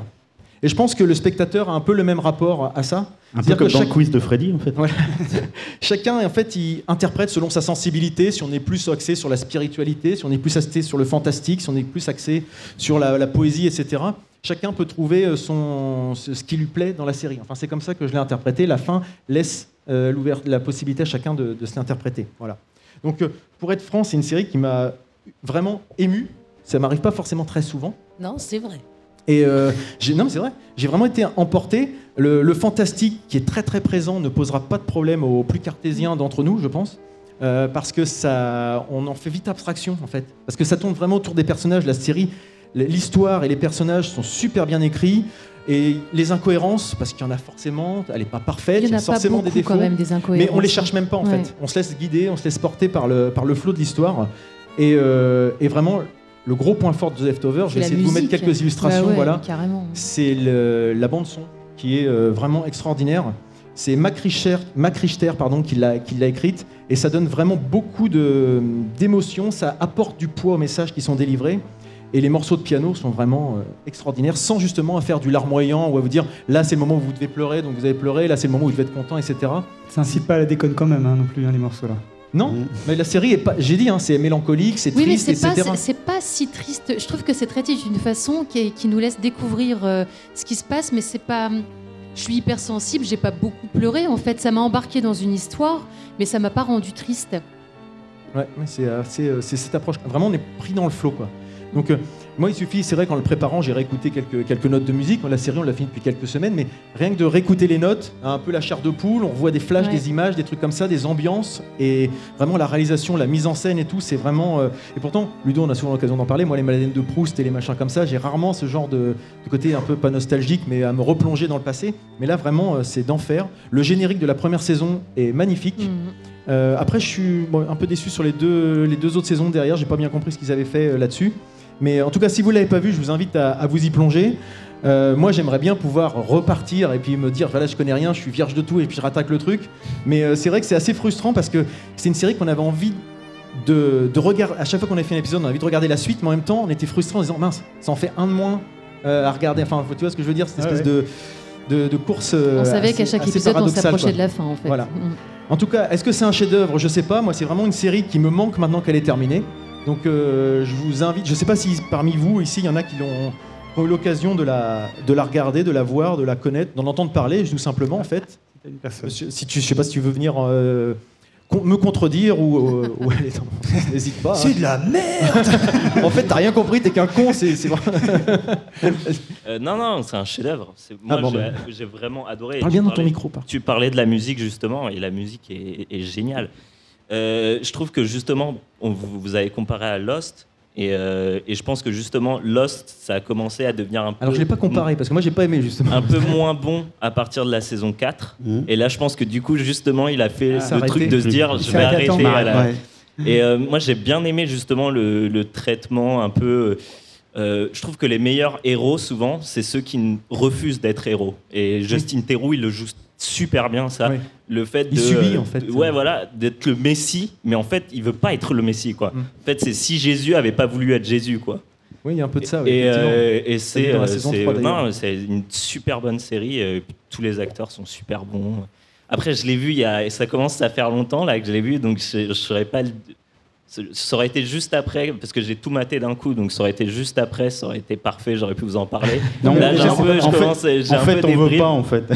C: Et je pense que le spectateur a un peu le même rapport à ça.
H: Un peu comme
C: que
H: dans
C: chaque-
H: quiz de Freddy, en fait.
C: Voilà. Chacun, en fait, il interprète selon sa sensibilité, si on est plus axé sur la spiritualité, si on est plus axé sur le fantastique, si on est plus axé sur la, la poésie, etc. Chacun peut trouver euh, son, ce qui lui plaît dans la série. Enfin, c'est comme ça que je l'ai interprété. La fin laisse euh, la possibilité à chacun de, de se l'interpréter. Voilà. Donc, euh, pour être franc, c'est une série qui m'a vraiment ému. Ça m'arrive pas forcément très souvent.
B: Non, c'est vrai.
C: Et euh, non, mais c'est vrai. J'ai vraiment été emporté. Le, le fantastique qui est très très présent ne posera pas de problème aux plus cartésiens d'entre nous, je pense, Euh, parce que ça, on en fait vite abstraction en fait, parce que ça tourne vraiment autour des personnages. La série, l'histoire et les personnages sont super bien écrits. Et les incohérences, parce qu'il y en a forcément, elle n'est pas parfaite,
B: Il y en a
C: forcément
B: beaucoup
C: des défauts.
B: quand même, des
C: mais on les cherche même pas en
B: Ouais.
C: fait. On se laisse guider, on se laisse porter par le, par le flot de l'histoire. Et, euh, et vraiment, le gros point fort de The Leftover, je
B: C'est
C: vais
B: la
C: essayer de vous mettre quelques illustrations.
B: Bah ouais,
C: voilà.
B: carrément.
C: C'est le- la bande son qui est euh, vraiment extraordinaire. C'est Mac Richter, Mac Richter, pardon, qui l'a qui l'a écrite et ça donne vraiment beaucoup de- d'émotions. Ça apporte du poids aux messages qui sont délivrés. Et les morceaux de piano sont vraiment euh, extraordinaires, sans justement à faire du larmoyant ou à vous dire là c'est le moment où vous devez pleurer, donc vous allez pleurer, là c'est le moment où vous devez être content, etc.
D: Ça incite pas à la déconne quand même, hein, non plus, hein, les morceaux là.
C: Non, mais la série est pas. J'ai dit, hein, c'est mélancolique, c'est
B: Oui, mais
C: triste,
B: c'est pas,
C: etc.
B: c'est- c'est pas si triste. Je trouve que c'est traité d'une façon qui, est- qui nous laisse découvrir euh, ce qui se passe, mais c'est pas. Je suis hypersensible, j'ai pas beaucoup pleuré. En fait, ça m'a embarqué dans une histoire, mais ça m'a pas rendu triste.
C: Ouais, c'est euh, c'est, euh, c'est cette approche. Vraiment, on est pris dans le flot, quoi. Donc, euh, moi, il suffit, c'est vrai qu'en le préparant, j'ai réécouté quelques, quelques notes de musique. La série, on l'a fini depuis quelques semaines, mais rien que de réécouter les notes, un peu la chair de poule, on voit des flashs,
B: Ouais.
C: des images, des trucs comme ça, des ambiances, et vraiment la réalisation, la mise en scène et tout, c'est vraiment. euh, Et pourtant, Ludo, on a souvent l'occasion d'en parler. Moi, les Madeleines de Proust et les machins comme ça, j'ai rarement ce genre de, de côté un peu pas nostalgique, mais à me replonger dans le passé. Mais là, vraiment, euh, c'est d'enfer. Le générique de la première saison est magnifique.
B: Mhm.
C: Euh, après, je suis bon, un peu déçu sur les deux, les deux autres saisons derrière. J'ai pas bien compris ce qu'ils avaient fait euh, là-dessus. Mais en tout cas, si vous l'avez pas vu, je vous invite à, à vous y plonger. Euh, moi, j'aimerais bien pouvoir repartir et puis me dire, voilà, je connais rien, je suis vierge de tout et puis je rattaque le truc. Mais euh, c'est vrai que c'est assez frustrant parce que c'est une série qu'on avait envie de, de regarder. À chaque fois qu'on a fait un épisode, on a envie de regarder la suite, mais en même temps, on était frustrant en se disant, mince, ça en fait un de moins euh, à regarder. Enfin, tu vois ce que je veux dire, cette
D: Ah
C: espèce
D: ouais.
C: de, de, de course. euh,
B: On savait qu'à chaque épisode, on s'approchait de la fin, en fait.
C: Voilà.
B: Mhm.
C: En tout cas, est-ce que c'est un chef-d'œuvre? Je sais pas. Moi, c'est vraiment une série qui me manque maintenant qu'elle est terminée. Donc, euh, je vous invite. Je sais pas si parmi vous ici, il y en a qui l'ont ont eu l'occasion de la, de la regarder, de la voir, de la connaître, d'en entendre parler, tout simplement, en fait. Monsieur, Si tu, je sais pas si tu veux venir euh, con- me contredire ou, euh, ou n'hésite pas. hein.
D: de la merde
C: En fait, t'as rien compris, t'es qu'un con. C'est c'est.
L: Euh, non, non, c'est un chef-d'œuvre. C'est-
C: Ah
L: Moi,
C: bon,
L: j'ai
C: bah.
L: j'ai vraiment adoré.
C: Parle bien dans ton micro, par
L: Tu parlais de la musique, justement, et la musique est, est géniale. Euh, je trouve que, justement, on- vous, vous avez comparé à Lost, et, euh, et je pense que, justement, Lost, ça a commencé à devenir un peu...
C: Alors, je l'ai pas comparé parce que moi, j'ai pas aimé justement.
L: un peu moins bon à partir de la saison 4. Et là, je pense que du coup, justement, il a fait
C: Ah,
L: le truc de se dire,
D: Il
L: je vais arrêter.
D: temps.
L: à la-
E: Ouais.
L: Et euh, moi, j'ai bien aimé justement le, le traitement un peu. euh, je trouve que les meilleurs héros, souvent, c'est ceux qui refusent d'être héros. Et Justin Theroux, il le joue super bien ça. Le fait
C: Il
L: de,
C: subit, en fait.
L: Ouais, voilà, d'être le Messie, mais en fait, il veut pas être le Messie, quoi.
C: Mm.
L: En fait, c'est si Jésus avait pas voulu être Jésus, quoi.
C: Oui, il y a un peu de ça.
L: Et, euh, et c'est euh, c'est-
C: 3, d'ailleurs.
L: non, c'est une super bonne série. euh, tous les acteurs sont super bons. Après, je l'ai vu il y a, et ça commence à faire longtemps là que je l'ai vu, donc je, je saurais pas. Ça aurait été juste après, parce que j'ai tout maté d'un coup, donc ça aurait été juste après, ça aurait été parfait, j'aurais pu vous en parler.
H: Non,
L: là,
H: mais
L: j'ai un
H: en
L: peu,
H: fait-
L: je
H: en fait-
L: commence, j'ai
H: en
L: un
H: fait,
L: peu
H: on
L: des
H: veut
L: bribes.
H: pas, en fait.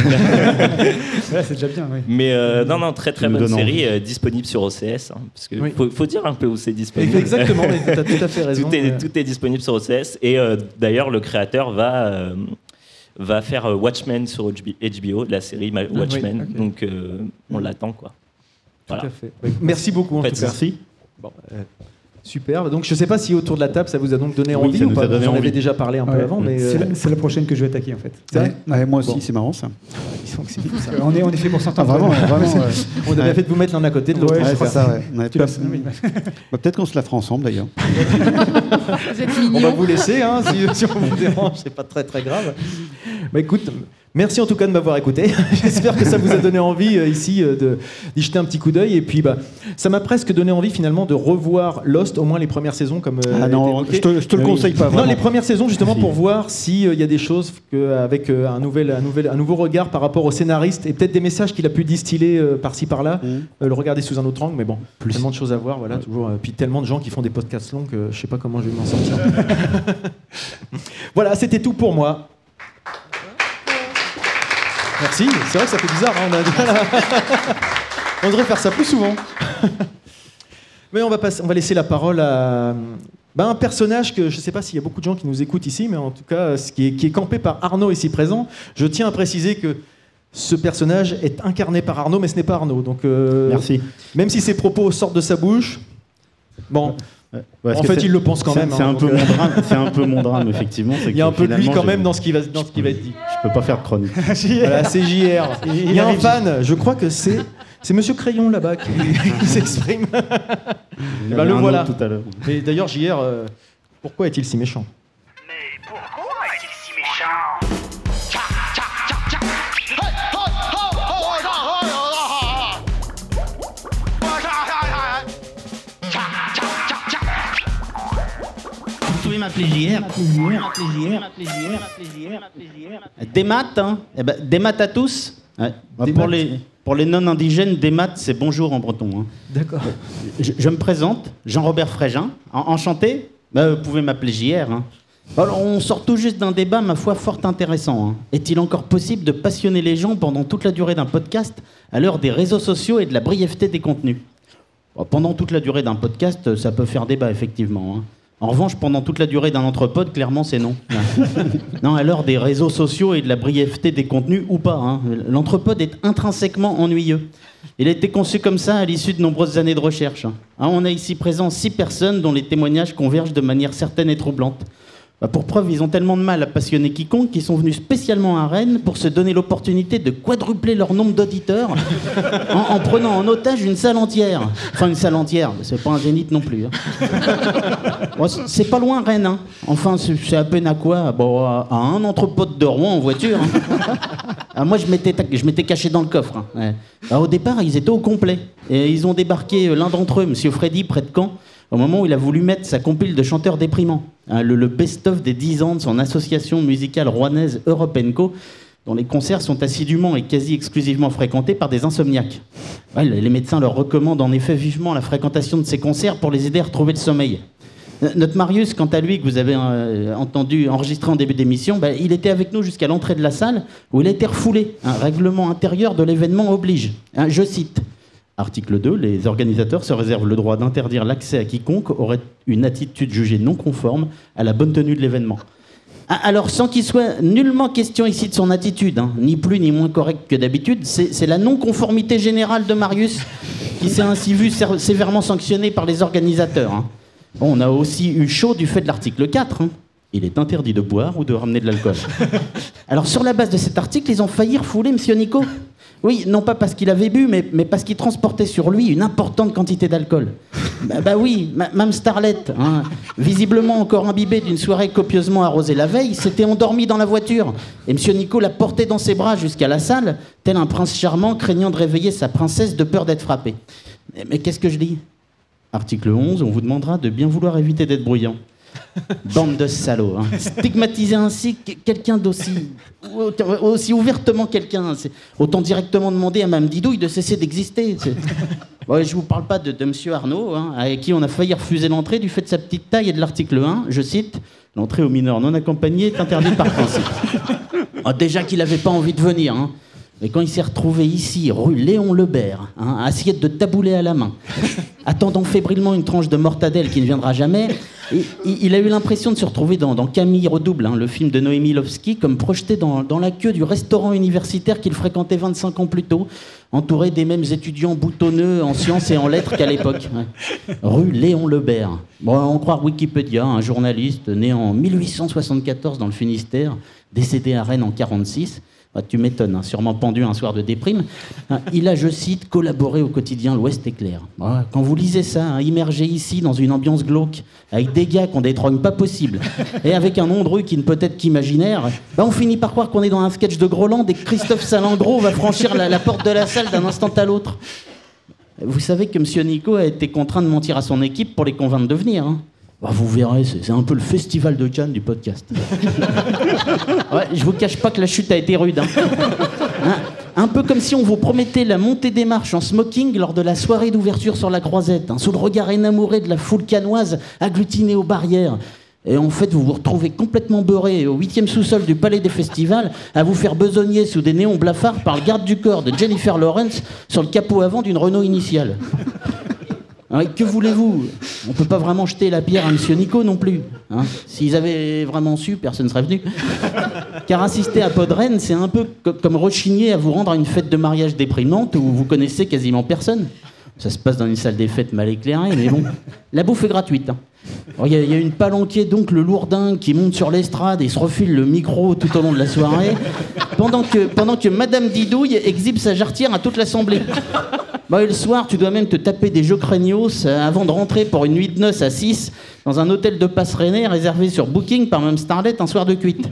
D: Ouais, c'est déjà bien, oui.
L: Mais euh, non, non, très très bonne série, euh, disponible sur OCS. hein, parce que
C: Oui.
L: faut, faut dire un peu où c'est disponible.
C: Exactement, mais t'as tout à fait raison,
L: tout, est,
C: ouais.
L: tout est disponible sur OCS. Et euh, d'ailleurs, le créateur va, euh, va faire Watchmen sur HBO, la série
C: Ah,
L: Watchmen.
C: oui.
L: Donc euh, on l'attend, quoi.
C: Tout
L: Voilà.
C: à fait. Merci beaucoup en
L: Pas
C: tout cas.
L: souci.
C: Bon, euh, super. Donc je ne sais pas si autour de la table ça vous a donc donné
E: Oui,
C: envie ou pas. Vous en avez déjà parlé un peu avant, mais
D: C'est
C: euh,
D: la, c'est la prochaine que je vais attaquer en fait.
C: C'est vrai
E: Ouais, moi aussi,
C: Bon.
E: c'est marrant ça.
D: Donc, c'est fou, ça. on, est, on est fait pour
E: Ah,
D: s'entendre.
E: vraiment, vraiment. ouais.
C: on avait fait de vous mettre l'un à côté de l'autre.
E: Bah, Peut-être qu'on se la fera ensemble d'ailleurs.
B: Vous êtes
C: On va vous laisser, hein, si, si on vous dérange, c'est pas très très grave. Bah écoute, merci en tout cas de m'avoir écouté. J'espère que ça vous a donné envie euh, ici euh, d'y jeter un petit coup d'œil. Et puis bah, ça m'a presque donné envie finalement de revoir Lost, au moins les premières saisons comme. euh,
E: Ah non, je te, je te le
C: Oui.
E: conseille pas.
C: Non,
E: vraiment.
C: les premières saisons justement
E: Si.
C: pour voir s'il y a des choses que, avec un, nouvel, un, nouvel, un nouveau regard par rapport au scénariste et peut-être des messages qu'il a pu distiller par-ci par-là, euh, le regarder sous un autre angle, mais bon, tellement de choses à voir, voilà, toujours. euh, puis tellement de gens qui font des podcasts longs que je sais pas comment je vais m'en sortir. voilà, c'était tout pour moi. Merci, c'est vrai que ça fait bizarre, hein, on, a on devrait faire ça plus souvent. Mais on va, passer- on va laisser la parole à ben, un personnage que je ne sais pas s'il y a beaucoup de gens qui nous écoutent ici, mais en tout cas, ce qui est, qui est campé par Arnaud ici présent. Je tiens à préciser que ce personnage est incarné par Arnaud, mais ce n'est pas Arnaud. Donc, euh,
H: Merci.
C: Même si ses propos sortent de sa bouche, bon,
H: Ouais,
C: en fait,
H: c'est-
C: il le pense quand même.
H: C'est
C: hein,
H: un,
C: euh,
H: mon drame, c'est un peu mon drame, effectivement. c'est
C: il y a un peu de lui quand même dans ce qui va, dans ce qui va être dit.
H: Je peux pas faire de chronique.
C: Voilà, c'est JR.
D: Il-
C: y a un fan, je crois que c'est c'est Monsieur Crayon là-bas qui, qui s'exprime.
H: Avait
C: le voilà.
H: tout à l'heure.
C: Et d'ailleurs, JR, euh, pourquoi est-il si méchant?
K: M'appeler JR. Des maths, hein eh ben, Des maths à tous Ouais.
C: Des
K: pour,
C: maths.
K: les, pour les non-indigènes, des maths, c'est bonjour en breton. hein.
C: D'accord.
K: Je, je me présente, Jean-Robert Frégin. En- enchanté Bah, Vous pouvez m'appeler JR. hein. Alors, on sort tout juste d'un débat, ma foi, fort intéressant. hein. Est-il encore possible de passionner les gens pendant toute la durée d'un podcast à l'heure des réseaux sociaux et de la brièveté des contenus? Bon, Pendant toute la durée d'un podcast, ça peut faire débat, effectivement. hein. En revanche, pendant toute la durée d'un entrepode, clairement, c'est non. non, à l'heure des réseaux sociaux et de la brièveté des contenus, ou pas. hein. L'entrepode est intrinsèquement ennuyeux. Il a été conçu comme ça à l'issue de nombreuses années de recherche. Hein, on a ici présent six personnes dont les témoignages convergent de manière certaine et troublante. Bah, pour preuve, ils ont tellement de mal à passionner quiconque qu'ils sont venus spécialement à Rennes pour se donner l'opportunité de quadrupler leur nombre d'auditeurs en, en prenant en otage une salle entière. Enfin, une salle entière, c'est pas un zénith non plus. hein. Bon, c'est- pas loin Rennes. hein. Enfin, c'est à peine à quoi? Bon, à, à un entrepôt de Rouen en voiture. hein. Ah, moi, je m'étais ta- je m'étais caché dans le coffre. hein. Ouais. Alors, au départ, ils étaient au complet. Et ils ont débarqué, euh, l'un d'entre eux, Monsieur Freddy, près de Caen, au moment où il a voulu mettre sa compile de chanteurs déprimants. Hein, le best-of des 10 ans de son association musicale rouennaise Europe Co, dont les concerts sont assidûment et quasi exclusivement fréquentés par des insomniaques. Les médecins leur recommandent en effet vivement la fréquentation de ces concerts pour les aider à retrouver le sommeil. Notre Marius, quant à lui, que vous avez euh, entendu enregistrer en début d'émission, bah, il était avec nous jusqu'à l'entrée de la salle où il a été refoulé. Un règlement intérieur de l'événement oblige. Hein, je cite. Article 2. Les organisateurs se réservent le droit d'interdire l'accès à quiconque aurait une attitude jugée non conforme à la bonne tenue de l'événement. Ah, Alors, sans qu'il soit nullement question ici de son attitude, hein, ni plus ni moins correcte que d'habitude, c'est la non-conformité générale de Marius qui s'est ainsi vu sé- sévèrement sanctionnée par les organisateurs. hein. Bon, on a aussi eu chaud du fait de l'article 4. hein. Il est interdit de boire ou de ramener de l'alcool. Alors, sur la base de cet article, ils ont failli refouler Monsieur Nico. Oui, non pas parce qu'il avait bu, mais, mais parce qu'il transportait sur lui une importante quantité d'alcool. Bah, bah oui, Mme Starlet, hein, visiblement encore imbibée d'une soirée copieusement arrosée la veille, s'était endormie dans la voiture. Et M. Nico l'a portée dans ses bras jusqu'à la salle, tel un prince charmant craignant de réveiller sa princesse de peur d'être frappé. Mais, mais qu'est-ce que je dis? Article 11, on vous demandera de bien vouloir éviter d'être bruyant. Bande de salauds. hein. Stigmatiser ainsi que- quelqu'un d'aussi aussi ouvertement quelqu'un, autant directement demander à Mme Didouille de cesser d'exister. Ouais, je vous parle pas de, de Monsieur Arnaud, hein, avec qui on a failli refuser l'entrée du fait de sa petite taille et de l'article 1. Je cite L'entrée aux mineurs non accompagnés est interdite par principe. Ah, déjà qu'il n'avait pas envie de venir. hein. Mais quand il s'est retrouvé ici, rue Léon Lebert, hein, assiette de taboulé à la main, attendant fébrilement une tranche de mortadelle qui ne viendra jamais, il, a eu l'impression de se retrouver dans, Camille Redouble, hein, le film de Noémie Lovski, comme projeté dans, la queue du restaurant universitaire qu'il fréquentait 25 ans plus tôt, entouré des mêmes étudiants boutonneux en sciences et en lettres qu'à l'époque. Rue Léon Lebert. Bon, on croire Wikipédia, un journaliste né en 1874 dans le Finistère, décédé à Rennes en 46. Ah, tu m'étonnes, hein, sûrement pendu un soir de déprime. Ah, Il a, je cite, collaboré au quotidien L'Ouest éclair. Voilà, Quand vous lisez ça, hein, immergé ici dans une ambiance glauque, avec des gars des drogues pas possibles, et avec un nom qui ne peut être qu'imaginaire, bah, on finit par croire qu'on est dans un sketch de Groland et que Christophe Salengro va franchir la, porte de la salle d'un instant à l'autre. Vous savez que M. Nico a été contraint de mentir à son équipe pour les convaincre de venir. hein. Bah, vous verrez, c'est un peu le festival de Cannes du podcast. Ouais, je vous cache pas que la chute a été rude. hein. Hein, un peu comme si on vous promettait la montée des marches en smoking lors de la soirée d'ouverture sur la Croisette, hein, sous le regard énamouré de la foule canoise agglutinée aux barrières. Et en fait, vous vous retrouvez complètement beurré au huitième sous-sol du Palais des Festivals à vous faire besogner sous des néons blafards par le garde du corps de Jennifer Lawrence sur le capot avant d'une Renault initiale. Ouais, que voulez-vous? On peut pas vraiment jeter la pierre à Monsieur Nico non plus. hein. S'ils avaient vraiment su, personne ne serait venu. Car assister à Podren, c'est un peu co- comme rechigner à vous rendre à une fête de mariage déprimante où vous connaissez quasiment personne. Ça se passe dans une salle des fêtes mal éclairée, mais bon, la bouffe est gratuite. hein. Il y, y a une palanquée, donc le lourdin, qui monte sur l'estrade et se refile le micro tout au long de la soirée, pendant que, pendant que Madame Didouille exhibe sa jarretière à toute l'assemblée. Bah, et le soir, tu dois même te taper des jeux craignos euh, avant de rentrer pour une nuit de noces à 6 dans un hôtel de passe rennais réservé sur Booking par Mme Starlet un soir de cuite.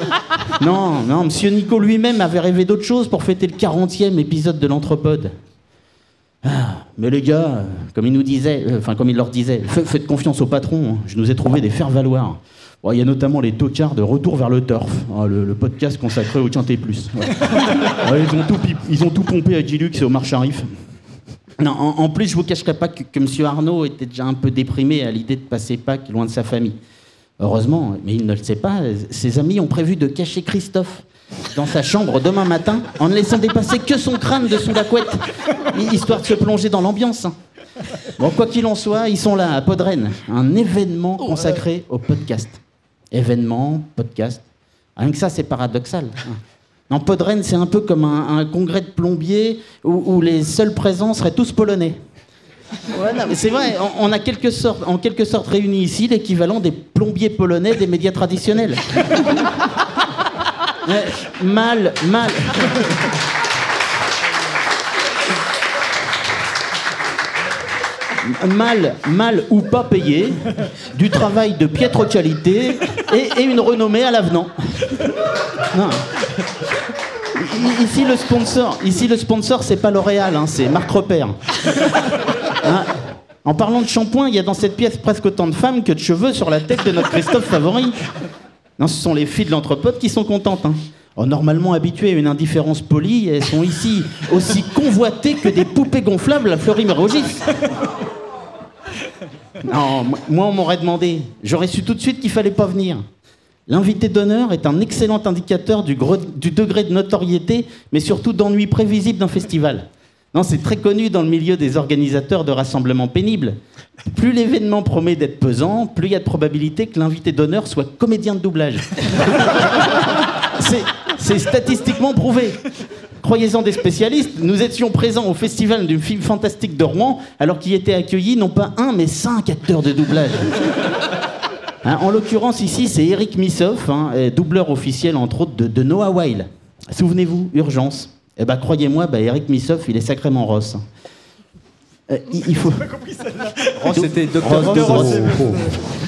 K: non, non, Monsieur Nico lui-même avait rêvé d'autre chose pour fêter le 40e épisode de l'Anthropode. Ah, mais les gars, euh, comme il nous disait, euh, enfin comme il leur disait, fa- faites confiance au patron, hein, je nous ai trouvé des faire-valoir. Bon, Il y a notamment les tocards de Retour vers le Turf, hein, le, le podcast consacré au Quintet Plus. Ouais. Ouais, ils, ont tout, ils ont tout pompé à Gilux et au Marcharif. Non, en, en plus, je vous cacherai pas que, que M. Arnaud était déjà un peu déprimé à l'idée de passer Pâques loin de sa famille. Heureusement, mais il ne le sait pas, ses amis ont prévu de cacher Christophe dans sa chambre demain matin en ne laissant dépasser que son crâne dessous la couette, hi- histoire de se plonger dans l'ambiance. hein. Bon, quoi qu'il en soit, ils sont là à Podren, un événement consacré au podcast. Événement, podcast. Rien que ça, c'est paradoxal. Non, Podren, c'est un peu comme un, un congrès de plombiers où, où les seuls présents seraient tous polonais. Voilà, mais c'est vrai, on, on a quelque sorte, en quelque sorte réuni ici l'équivalent des plombiers polonais des médias traditionnels. Mal, mal. Mal, mal ou pas payé, du travail de piètre qualité et, et une renommée à l'avenant. Non. Ici le sponsor, ici le sponsor c'est pas L'Oréal, hein, c'est Marc Repère. Hein, en parlant de shampoing, il y a dans cette pièce presque autant de femmes que de cheveux sur la tête de notre Christophe favori. Non, ce sont les filles de l'entrepôt qui sont contentes. hein. Oh, normalement habituées à une indifférence polie, elles sont ici aussi convoitées que des poupées gonflables à Fleury-Mérogis. Non, moi on m'aurait demandé. J'aurais su tout de suite qu'il fallait pas venir. L'invité d'honneur est un excellent indicateur du, degré de notoriété, mais surtout d'ennui prévisible d'un festival. Non, c'est très connu dans le milieu des organisateurs de rassemblements pénibles. Plus l'événement promet d'être pesant, plus il y a de probabilité que l'invité d'honneur soit comédien de doublage. C'est- C'est statistiquement prouvé. Croyez-en des spécialistes, nous étions présents au festival du film fantastique de Rouen, alors qu'y étaient accueillis non pas un, mais cinq acteurs de doublage. Hein, en l'occurrence, ici, c'est Eric Missoff, hein, doubleur officiel, entre autres, de, de Noah Weil. Souvenez-vous, Urgence. Eh ben, croyez-moi, bah, Eric Missoff, il est sacrément rosse. Euh, il, il faut.
A: Ross, c'était Dr.
K: Ross,
A: Ross.
K: Dr.
A: Ross.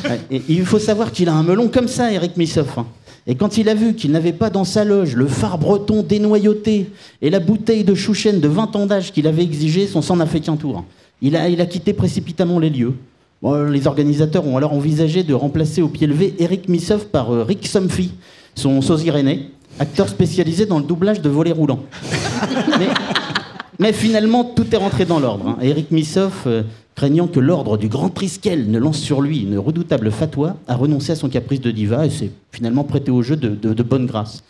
K: Ouais, et il faut savoir qu'il a un melon comme ça, Eric Missoff. hein. Et quand il a vu qu'il n'avait pas dans sa loge le phare breton dénoyauté et la bouteille de chouchen de 20 ans d'âge qu'il avait exigé, son sang n'a fait qu'un tour. Il a, il a quitté précipitamment les lieux. Les organisateurs ont alors envisagé de remplacer au pied levé Eric Missoff par euh, Rick Somfy, son sosie René, acteur spécialisé dans le doublage de volets roulants. Mais, mais finalement, tout est rentré dans l'ordre. hein. Eric Missoff, euh, craignant que l'ordre du grand Triskel ne lance sur lui une redoutable fatwa, a renoncé à son caprice de diva et s'est finalement prêté au jeu de, de- de bonne grâce.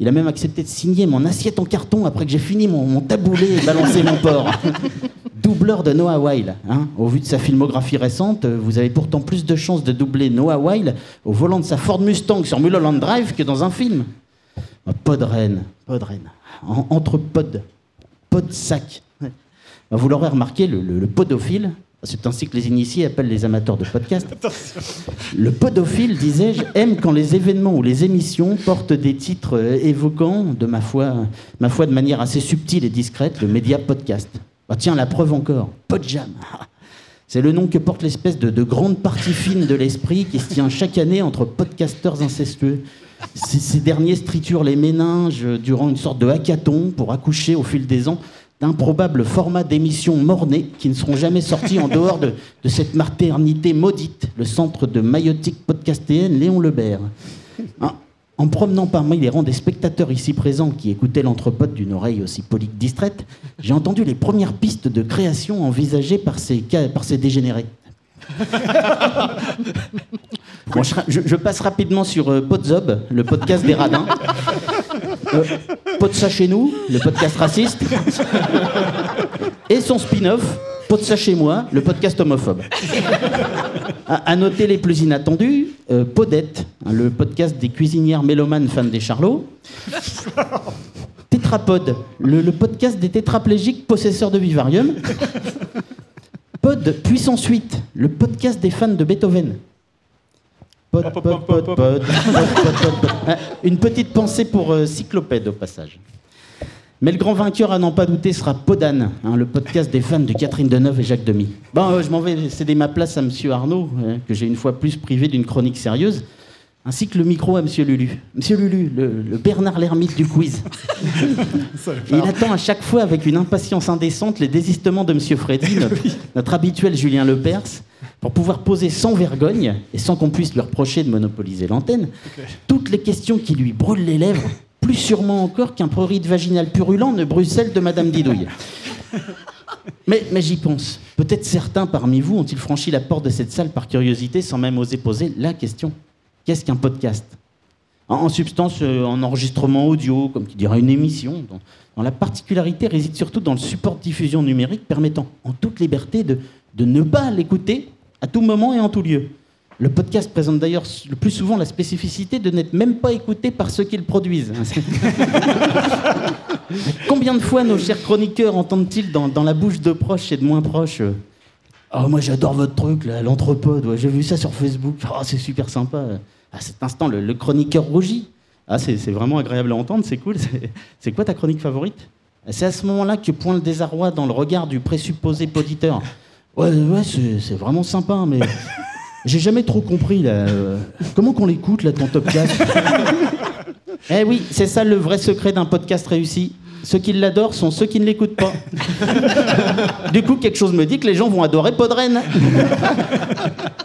K: Il a même accepté de signer mon assiette en carton après que j'ai fini mon, mon taboulé et balancé mon porc. Doubleur de Noah Weil. hein. Au vu de sa filmographie récente, vous avez pourtant plus de chances de doubler Noah Weil au volant de sa Ford Mustang sur Mulholland Drive que dans un film. Podren, Podren. En- entre pod, pod sac. Vous l'aurez remarqué, le, le- le podophile, c'est ainsi que les initiés appellent les amateurs de podcast. Le podophile, disais-je, aime quand les événements ou les émissions portent des titres euh, évoquant, de ma foi, ma foi de manière assez subtile et discrète, le média podcast. Bah, tiens, la preuve encore, Podjam. C'est le nom que porte l'espèce de, de grande partie fine de l'esprit qui se tient chaque année entre podcasteurs incestueux. Ces, ces derniers triturent les méninges durant une sorte de hackathon pour accoucher au fil des ans d'improbables formats d'émissions mornées qui ne seront jamais sortis en dehors de, cette maternité maudite, le centre de maïotique podcastéenne Léon Lebert. Hein, en promenant parmi les rangs des spectateurs ici présents qui écoutaient l'entrepote d'une oreille aussi polie que distraite, j'ai entendu les premières pistes de création envisagées par ces dégénérés. Bon, je, je- je passe rapidement sur euh, Podzob, le podcast des radins. Euh, Pod ça chez nous, le podcast raciste. Et son spin-off, Pod ça chez moi, le podcast homophobe. À, à noter les plus inattendus, euh, Podette, hein, le podcast des cuisinières mélomanes fans des charlots. Tétrapode, le, le podcast des tétraplégiques possesseurs de vivarium. Pod Puissance 8, le podcast des fans de Beethoven. Pod, pod, pod, pod, Une petite pensée pour euh, Cyclopède au passage. Mais le grand vainqueur, à n'en pas douter, sera Podane, hein, le podcast des fans de Catherine Deneuve et Jacques Demy. Bon, euh, je m'en vais céder ma place à Monsieur Arnaud, euh, que j'ai une fois plus privé d'une chronique sérieuse, ainsi que le micro à Monsieur Lulu. Monsieur Lulu, le, le Bernard l'ermite du quiz. Il attend à chaque fois avec une impatience indécente les désistements de Monsieur Freddy, notre, notre habituel Julien Lepers, pour pouvoir poser sans vergogne, et sans qu'on puisse lui reprocher de monopoliser l'antenne, toutes les questions qui lui brûlent les lèvres, plus sûrement encore qu'un prurite vaginal purulent ne brûle celle de Madame Didouille. Mais, mais j'y pense. Peut-être certains parmi vous ont-ils franchi la porte de cette salle par curiosité sans même oser poser la question. Qu'est-ce qu'un podcast? En, en substance, euh, en enregistrement audio, comme qui dirait une émission, dont, dont la particularité réside surtout dans le support de diffusion numérique permettant en toute liberté de, de ne pas l'écouter à tout moment et en tout lieu. Le podcast présente d'ailleurs le plus souvent la spécificité de n'être même pas écouté par ceux qui le produisent. Combien de fois nos chers chroniqueurs entendent-ils dans, dans la bouche de proches et de moins proches euh, Oh, moi j'adore votre truc, ouais, j'ai vu ça sur Facebook, oh, c'est super sympa. À cet instant, le, le chroniqueur rougit. Ah, c'est vraiment agréable à entendre, c'est cool. C'est- C'est quoi ta chronique favorite? C'est à ce moment-là que point le désarroi dans le regard du présupposé poditeur. Ouais, ouais, c'est vraiment sympa, mais j'ai jamais trop compris, là. euh, Comment qu'on l'écoute, là, ton top 4 Eh oui, c'est ça le vrai secret d'un podcast réussi. Ceux qui l'adorent sont ceux qui ne l'écoutent pas. du coup, quelque chose me dit que les gens vont adorer Podren.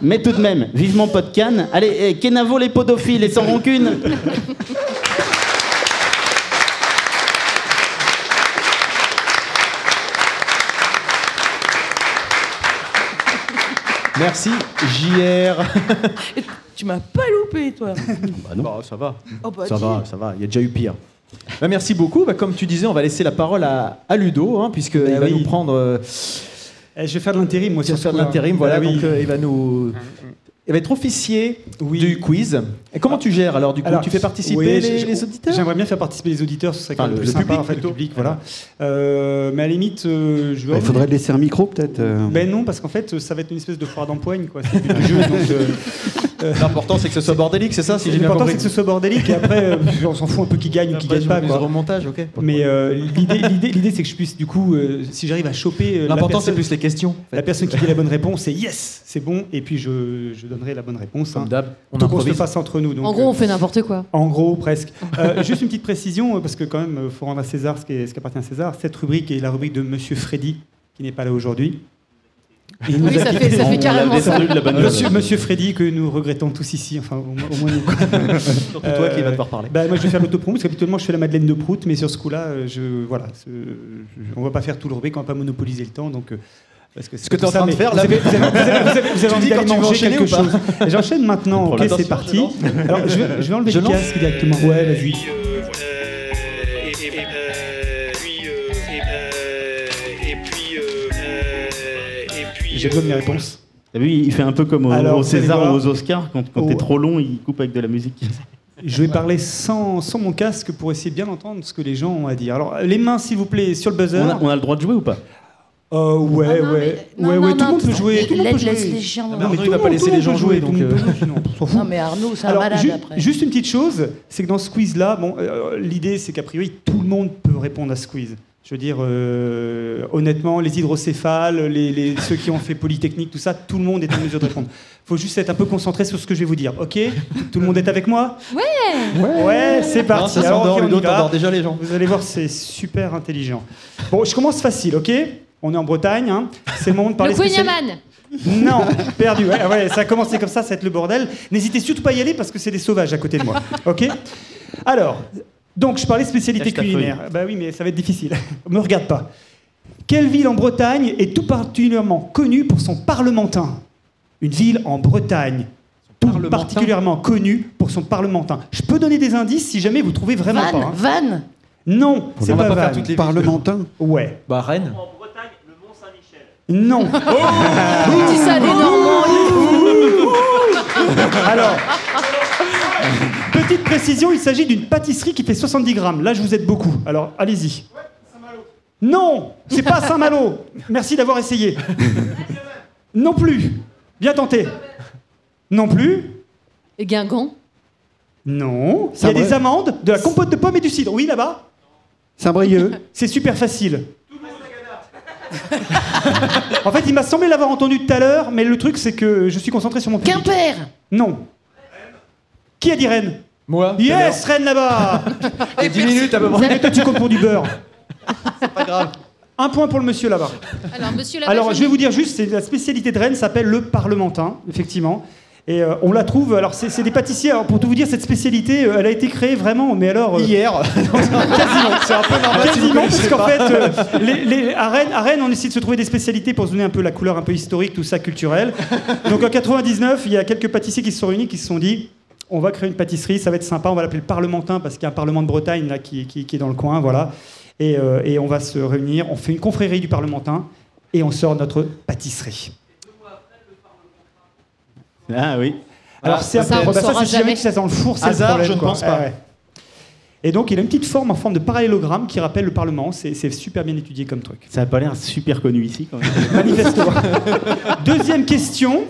K: Mais tout de même, vivement Podcan. Allez, eh, Kenavo les podophiles et sans rancune.
C: Merci, JR.
M: Tu m'as pas loupé, toi.
C: Bah non, ça va.
M: Oh, bah,
C: ça
M: dis.
C: va, ça va. Il y a déjà eu pire. Bah, merci beaucoup. Bah, comme tu disais, on va laisser la parole à, à Ludo, hein, puisqu'il
D: Bah
C: va
D: oui.
C: nous prendre. euh,
D: Eh, je vais faire de l'intérim, moi.
C: il va
D: sur
C: faire de l'intérim.
D: Bah
C: Voilà,
D: oui.
C: donc euh, il va nous. Il va être officier du quiz. Et comment tu gères alors du coup
D: Alors,
C: Tu fais participer
D: oui,
C: les, auditeurs
D: J'aimerais bien faire participer les auditeurs, ce serait quand
C: Enfin,
D: même
C: le-
D: plus
C: le
D: sympa,
C: public,
D: en fait, le public, voilà. Euh, mais à la limite, euh, je vais.
E: Il faudrait laisser un micro peut-être. euh.
D: Ben non, parce qu'en fait, ça va être une espèce de foire d'empoigne, quoi. C'est le jeu, donc, Euh,
C: L'important, c'est que ce soit bordélique, c'est ça, si
D: L'important, c'est que ce soit bordélique et après, euh, on s'en fout un peu qui gagne ou qui gagne pas. quoi.
C: remontage, ok.
D: Mais euh, l'idée, l'idée, l'idée, c'est que je puisse, du coup, euh, si j'arrive à choper. euh,
C: L'important, c'est plus les questions.
D: La personne qui dit la bonne réponse, c'est yes, c'est bon, et puis je, je donnerai la bonne réponse.
C: Comme
D: hein.
C: d'hab, on
D: qu'on se fasse entre nous. donc,
B: En gros,
D: euh,
B: on fait n'importe quoi.
D: En gros, presque. Euh, juste une petite précision, euh, parce que quand même, il faut rendre à César ce qui, est- ce qui appartient à César. Cette rubrique est la rubrique de Monsieur Freddy, qui n'est pas là aujourd'hui. Et il
B: Oui,
D: nous a
B: ça fait- ça fait carrément ça.
D: de la bonne Monsieur, Monsieur Freddy, que nous regrettons tous ici, enfin, au, moins- au moins nous.
C: Surtout toi qui vas devoir parler.
D: bah, moi, je vais faire l'autopromo, parce qu'habituellement, je fais la Madeleine de Prout, mais sur ce coup-là, euh, je, voilà, je- on va pas faire tout le rubrique, on va pas monopoliser le temps, donc. euh, parce que
C: Ce que tu es en
D: ça,
C: train de faire,
D: vous
C: là,
D: avez, vous avez- vous avez- vous avez- vous avez
C: tu
D: envie d'aller manger quelque chose. J'enchaîne maintenant, ok, c'est parti. Alors, je vais, je vais enlever
C: Je
D: le
C: lance.
D: casque directement. Ouais, vas-y. J'ai besoin de mes réponses.
K: T'as vu, il fait un peu comme au,
D: Alors,
K: César ou aux Oscars, quand, quand
D: Oh.
K: t'es trop long, il coupe avec de la musique.
D: Je vais parler sans, sans mon casque pour essayer de bien entendre ce que les gens ont à dire. Alors, les mains, s'il vous plaît, sur le buzzer.
K: On a, on a le droit de jouer ou pas?
D: Euh, ouais, ouais.
M: non,
D: ouais,
M: non,
D: ouais, tout le monde peut jouer. Tout le monde peut jouer.
M: laisse les gens.
D: Non,
M: Non,
D: mais
C: Arnaud, il va pas laisser
D: le
C: les gens jouer, donc, euh,
D: fout.
M: Non, mais Arnaud, c'est un
D: Alors,
M: malade
D: ju-
M: après.
D: juste une petite chose, c'est que dans ce quiz-là, bon, euh, l'idée c'est qu'a priori tout le monde peut répondre à ce quiz. Je veux dire, euh, honnêtement, les hydrocéphales, les, les- ceux qui ont fait Polytechnique, tout ça, tout le monde est en mesure de répondre. Il faut juste être un peu concentré sur ce que je vais vous dire, ok? Tout le monde est avec moi?
B: Ouais
D: Ouais, c'est
C: Non,
D: parti.
C: ça
D: Alors,
C: s'endort,
D: ok, on
C: les
D: y va.
C: déjà les gens.
D: Vous allez voir, c'est super intelligent. Bon, je commence facile, ok? On est en Bretagne, hein. c'est le moment de parler
B: Le
D: spécial-
B: Yaman
D: non, perdu. Ouais, ouais, ça a commencé comme ça, ça va être le bordel. N'hésitez surtout pas à y aller parce que c'est des sauvages à côté de moi. Ok? Alors, donc je parlais spécialité culinaire. Bah oui, mais ça va être difficile. Me regarde pas. Quelle ville en Bretagne est tout particulièrement connue pour son parlementin? Une ville en Bretagne. Tout particulièrement connue pour son parlementin. Je peux donner des indices si jamais vous trouvez vraiment
M: Vannes,
D: pas. hein.
M: Vannes.
D: Non, c'est
C: On va
D: pas,
C: pas faire
D: Vannes.
C: toutes les.
E: Parlementin?
D: Ouais.
C: Bah, Rennes.
D: Non.
B: Dis ça des Normands
D: Alors, petite précision, il s'agit d'une pâtisserie qui fait 70 grammes. Là, je vous aide beaucoup. Alors, allez-y. Non, c'est pas Saint-Malo. Merci d'avoir essayé. Non plus. Bien tenté. Non plus.
B: Et Guingamp
D: Non. Il y a des amandes, de la compote de pommes et du cidre. Oui, là-bas
E: Saint-Brieuc
D: C'est super facile. en fait, il m'a semblé l'avoir entendu tout à l'heure, mais le truc, c'est que je suis concentré sur mon public.
M: Quimper.
D: Non. Qui a dit Rennes?
C: Moi.
D: Yes, Rennes là-bas
C: a 10 minutes à peu près.
D: Et toi, tu comptes pour du beurre.
C: C'est pas grave.
D: Un point pour le monsieur là-bas.
B: Alors, monsieur Labache,
D: Alors, je vais vous dire juste, c'est la spécialité de Rennes s'appelle le parlementin, effectivement. Et euh, on la trouve, alors c'est c'est des pâtissiers, alors pour tout vous dire, cette spécialité, euh, elle a été créée vraiment, mais alors... euh,
C: Hier.
D: quasiment,
C: C'est un peu normal si
D: Quasiment, parce
C: connaissez
D: qu'en
C: pas.
D: fait, euh, les- les- à, Rennes, à Rennes, on essaie de se trouver des spécialités pour se donner un peu la couleur un peu historique, tout ça, culturel. Donc en 99, il y a quelques pâtissiers qui se sont réunis, qui se sont dit, on va créer une pâtisserie, ça va être sympa, on va l'appeler le Parlementin, parce qu'il y a un Parlement de Bretagne là, qui, qui- qui est dans le coin, voilà. Et, euh, et on va se réunir, on fait une confrérie du Parlementin, et on sort notre pâtisserie.
K: Ah oui.
D: Alors c'est un
B: ça, on
D: bah, ça, c'est jamais que ça dans le four, c'est le
C: Hasard,
D: problème,
C: je ne pense pas.
D: Ouais. Et donc il a une petite forme en forme de parallélogramme qui rappelle le Parlement, c'est c'est super bien étudié comme truc.
K: Ça a pas l'air super connu ici quand même.
D: Manifestement. Deuxième question.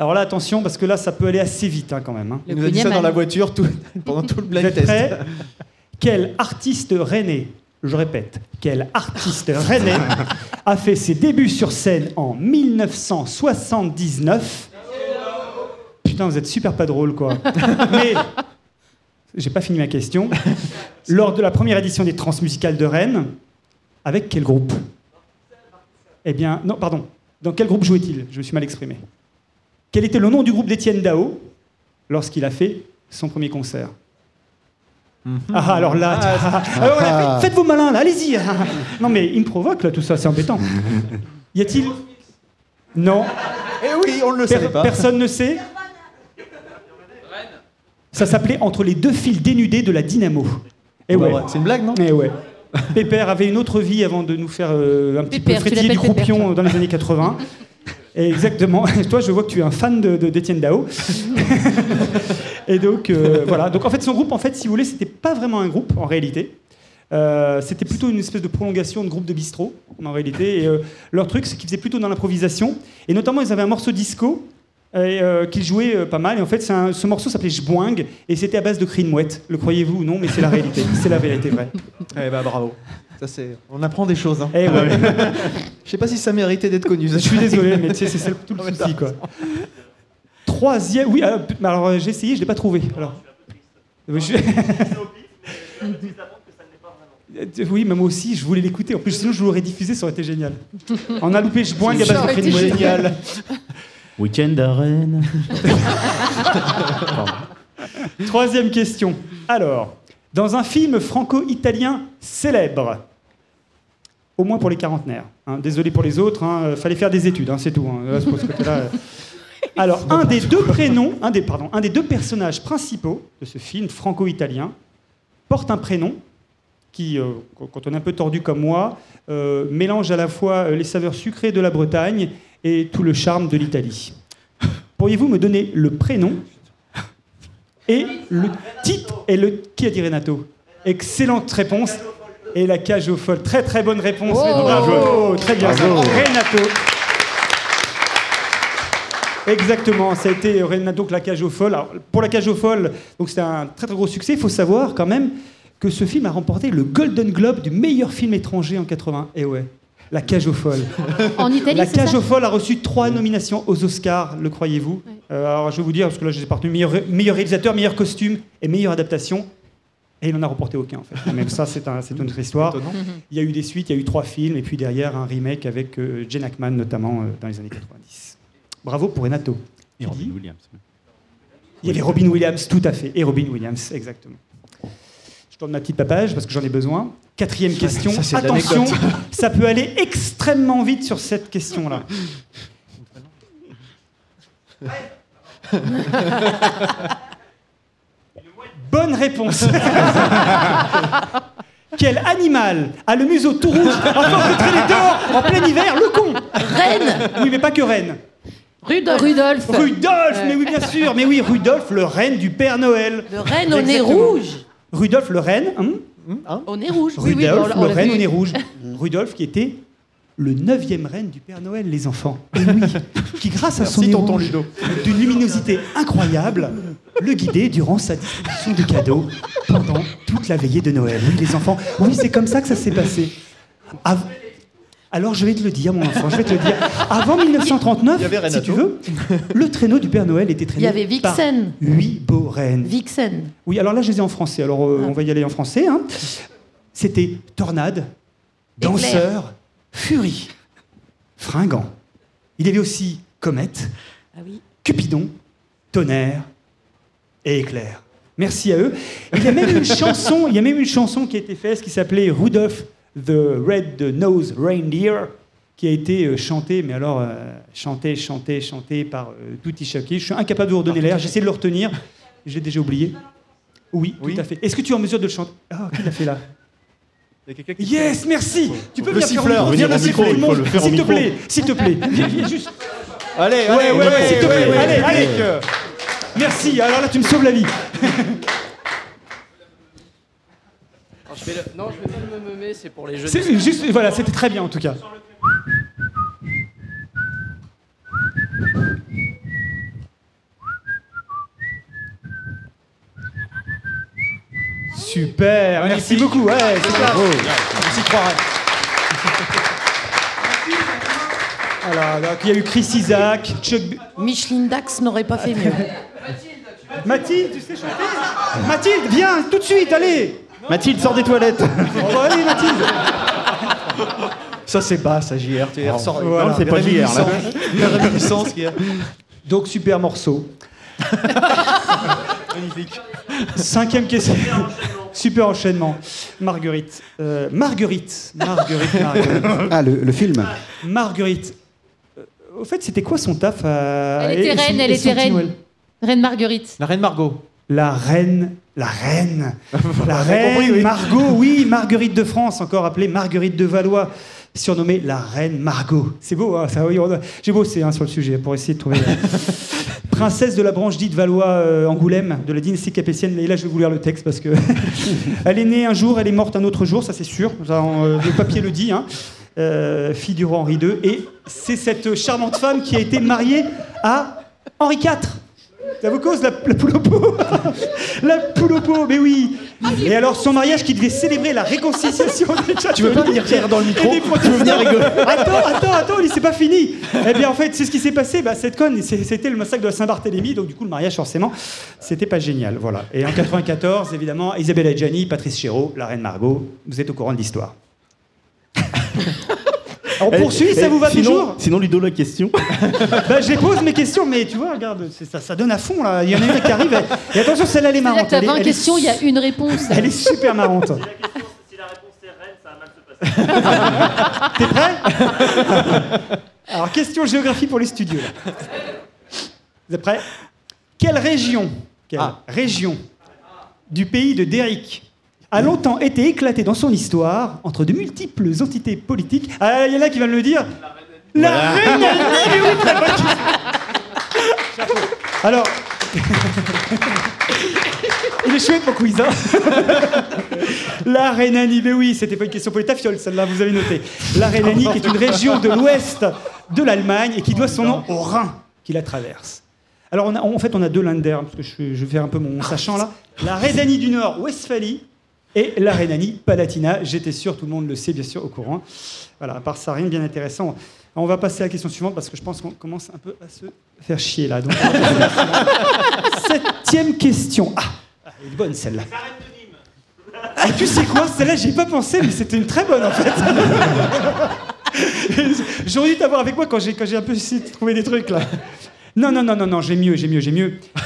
D: Alors là, attention, parce que là, ça peut aller assez vite hein, quand même. hein.
C: Il nous a dit ça dans la voiture tout- pendant tout le
D: Vous
C: blind
D: êtes
C: test.
D: prêts Quel artiste rennais, je répète, quel artiste rennais a fait ses débuts sur scène en 1979 Putain, vous êtes super pas drôle, quoi. Mais j'ai pas fini ma question. Lors de la première édition des Transmusicales de Rennes, avec quel groupe? Eh bien, non, pardon. Dans quel groupe jouait-il? Je me suis mal exprimé. Quel était le nom du groupe d'Étienne Dao lorsqu'il a fait son premier concert Ah, alors là,
C: Ah,
D: ah, alors là, faites, faites vos malins, là, allez-y. non, mais il me provoque, là, tout ça, c'est embêtant. Y a-t-il. Non.
C: Eh oui, on ne le
D: Per-
C: savait pas.
D: Personne ne sait Ça s'appelait Entre les deux fils dénudés de la dynamo. Et
C: Bah
D: ouais.
C: ouais, C'est une blague, non
D: Eh ouais. Pépère avait une autre vie avant de nous faire euh, un petit
B: Pépère,
D: peu frétiller du
B: Pépère,
D: croupion dans les années 80. Exactement. Toi, je vois que tu es un fan de, d'Étienne Dao. Et donc, euh, voilà. Donc, en fait, son groupe, en fait, si vous voulez, c'était pas vraiment un groupe, en réalité. Euh, c'était plutôt une espèce de prolongation de groupe de bistrot, en réalité. Et euh, leur truc, c'est qu'ils faisaient plutôt dans l'improvisation. Et notamment, ils avaient un morceau disco et, qu'il jouait euh, pas mal. Et en fait, ce morceau s'appelait Jboing et c'était à base de cris de mouette. Le croyez-vous ou non, mais c'est la réalité. c'est la vérité vraie.
C: Eh ben bravo. Ça c'est. On apprend des choses. Hein.
D: Eh ouais.
C: Je sais pas si ça méritait d'être connu.
D: Je suis désolé, mais tu sais, c'est tout le souci, quoi. Troisième, oui, alors, p- alors, euh, j'ai essayé, je l'ai pas trouvé. Alors, Euh, je- Euh, Oui, mais moi aussi, je voulais l'écouter. En plus, sinon, je l'aurais diffusé, ça aurait été génial. On a loupé Jboing à base
K: Ça
D: de
K: génial. Week-end à Rennes.
D: Troisième question. Alors, dans un film franco-italien célèbre, au moins pour les quarantenaires, hein, désolé pour les autres, hein, euh, fallait faire des études, hein, c'est tout. hein, là, c'est pour ce côté-là, euh. Alors, un des deux prénoms, un des, pardon, un des deux personnages principaux de ce film franco-italien porte un prénom qui, euh, quand on est un peu tordu comme moi, euh, mélange à la fois les saveurs sucrées de la Bretagne et tout le charme de l'Italie. Pourriez-vous me donner le prénom et le titre et le qui a dit Renato? Excellente réponse. Et la cage aux folles. Très très bonne réponse.
M: Oh
D: Bravo. Très bien.
M: Bravo.
D: Renato. Exactement, ça a été Renato la cage aux folles. Alors, pour la cage aux folles, donc c'était un très très gros succès. Il faut savoir quand même que ce film a remporté le Golden Globe du meilleur film étranger en 80. Et ouais, la cage aux folles.
B: En Italie,
D: La
B: c'est
D: cage aux folles a reçu trois nominations aux Oscars, le croyez-vous? Euh, Alors je vais vous dire, parce que là je les ai meilleur réalisateur, meilleur costume et meilleure adaptation. Et il n'en a remporté aucun en fait. Même ça, c'est un- c'est une autre histoire.
C: Étonnant.
D: Il y a eu des suites, il y a eu trois films, et puis derrière un remake avec euh, Jen Ackman notamment euh, dans les années 90. Bravo pour Renato.
H: Et Robin Williams.
D: Il y avait Robin Williams, tout à fait. Et Robin Williams, exactement. Je tourne ma petite papage parce que j'en ai besoin. Quatrième question.
C: Ça,
D: Attention, ça peut aller extrêmement vite sur cette question-là. Bonne réponse. Quel animal a le museau tout rouge de traîner dehors en plein hiver Le con
M: Reine
D: Oui, mais pas que Rennes.
M: Rudolf.
B: Rudolf.
D: Rudolf, mais oui, bien sûr. Mais oui, Rudolf, le reine du Père Noël.
M: Le renne au nez rouge.
D: Rudolf, le reine. hein
M: Au nez rouge. Oui, oui,
D: Rudolf, le reine au nez rouge. Rudolf qui était le neuvième reine du Père Noël, les enfants. Et oui, qui grâce à son
C: Merci,
D: d'une luminosité incroyable, le guidait durant sa distribution de cadeaux pendant toute la veillée de Noël. Oui, les enfants, oui, c'est comme ça que ça s'est passé. Av- Alors je vais te le dire, mon enfant, je vais te le dire. Avant 1939,
C: Il y avait
D: si tu veux, le traîneau du Père Noël était traîné
M: Il y avait
D: par
M: Vixen.
D: huit beaux reines.
M: Vixen.
D: Oui, alors là, je les ai en français. Alors, euh, on va y aller en français. hein. C'était tornade, danseur, furie, fringant. Il y avait aussi comète,
M: Ah oui.
D: cupidon, tonnerre et éclair. Merci à eux. Il y a même une chanson, il y a même une chanson qui a été faite qui s'appelait Rudolph the Red-Nosed Reindeer, qui a été euh, chantée, mais alors euh, chantée, chantée, chantée par euh, Tutti Choqué. Je suis incapable de vous redonner l'air. J'essaie de le retenir. Je l'ai déjà oublié. Oui,
C: Oui.
D: tout à fait. Est-ce que tu es en mesure de le chanter? Ah, qui l'a fait là?
C: Il y a quelqu'un qui-
D: Yes, merci. Tu peux
C: Le
D: venir faire
C: siffleur,
H: venir
D: le siffler, S'il te plaît, s'il te plaît. Viens, viens juste.
C: Allez,
D: Ouais,
C: allez,
D: ouais, ouais, s'il te plaît.
C: ouais,
D: allez,
C: ouais,
D: allez. Merci. Alors là, tu me sauves la vie.
N: Alors, je vais le- Non, je vais pas le me c'est pour les jeux.
D: C'est juste, voilà, c'était très bien en tout cas. Super, merci beaucoup. Ouais, c'est ça. On s'y croirait. Alors, donc, il y a eu Chris Isaac, Chuck. B-
M: Micheline Dax n'aurait pas fait mieux.
D: Mathilde, tu sais chanter Mathilde, viens tout de suite, allez
H: Mathilde, sors des toilettes.
D: On va aller, Mathilde
C: Ça, c'est bas, ça, JR. Tu
H: Oh. Non, c'est pas JR, là.
C: réminiscences- Les réminiscences qu'il y a.
D: Donc, super morceau.
C: Magnifique.
D: Cinquième question. Super enchaînement. Marguerite. Euh, Marguerite. Marguerite. Marguerite.
E: Ah, le, le film
D: Marguerite. Euh, au fait, c'était quoi son taf à...
B: Elle était
D: et
B: reine, elle
D: et son
B: était
D: petit
B: reine.
D: Noël
B: Reine Marguerite.
C: La reine Margot.
D: La reine. La reine. La
C: compris,
D: reine
C: oui.
D: Margot, oui, Marguerite de France, encore appelée Marguerite de Valois, surnommée la reine Margot. C'est beau, hein, ça, j'ai bossé hein, sur le sujet pour essayer de trouver. Princesse de la branche dite Valois euh, Angoulême, de la dynastie capétienne. Et là, je vais vous lire le texte parce que elle est née un jour, elle est morte un autre jour, ça c'est sûr. Ça, on, euh, le papier le dit. hein. Euh, fille du roi Henri II. Et c'est cette charmante femme qui a été mariée à Henri IV. Ça vous cause la, la poule au pot La poule au pot, mais oui. Et alors son mariage qui devait célébrer la réconciliation des
C: Tu veux pas venir rire dans le micro Tu veux venir rigoler
D: Attends, attends, attends, c'est pas fini. Eh bien en fait, c'est ce qui s'est passé, bah, cette conne, c'était le massacre de Saint-Barthélemy, donc du coup le mariage forcément, c'était pas génial, voilà. Et en 94, évidemment, Isabelle Adjani, Patrice Chéreau, la reine Margot, vous êtes au courant de l'histoire. On poursuit,
K: Eh,
D: ça vous va
K: sinon,
D: toujours
K: Sinon, Ludo, la question.
D: bah, je les pose mes questions, mais tu vois, regarde, ça, ça donne à fond là. Il y en a une qui arrive. Et, et attention, celle-là, elle est marrante.
B: t'as
D: Elle est-
B: 20
D: elle est
B: questions, il y a une réponse.
D: Elle est super marrante. T'es prêt? Alors, question géographie pour les studios. là. Vous êtes prêts? Quelle région, quelle région du pays de Derrick a longtemps été éclatée dans son histoire entre de multiples entités politiques Ah, il y en a qui me le dire. La oui, très bonne question. Chapeau. Alors, il est chouette mon quiz, hein La Rhénanie, mais oui, c'était pas une question pour les tafioles, celle-là, vous avez noté. La Rhénanie, qui est une région de l'ouest de l'Allemagne et qui doit son nom au Rhin qui la traverse. Alors, on a- en fait, on a deux Länder, parce que je, je vais faire un peu mon sachant là. La Rhénanie du Nord, Westphalie, et la Rhénanie Palatina. J'étais sûr, tout le monde le sait, bien sûr, au courant. Voilà, à part ça, rien de bien intéressant. On va passer à la question suivante parce que je pense qu'on commence un peu à se faire chier là. Donc. Septième question. Ah, elle est bonne celle-là. Ah, tu sais quoi Celle-là, j'y ai pas pensé, mais c'était une très bonne en fait. J'aurais dû t'avoir avec moi quand j'ai quand j'ai un peu essayé de trouver des trucs là. Non, non, non, non, non, j'ai mieux, j'ai mieux, j'ai mieux.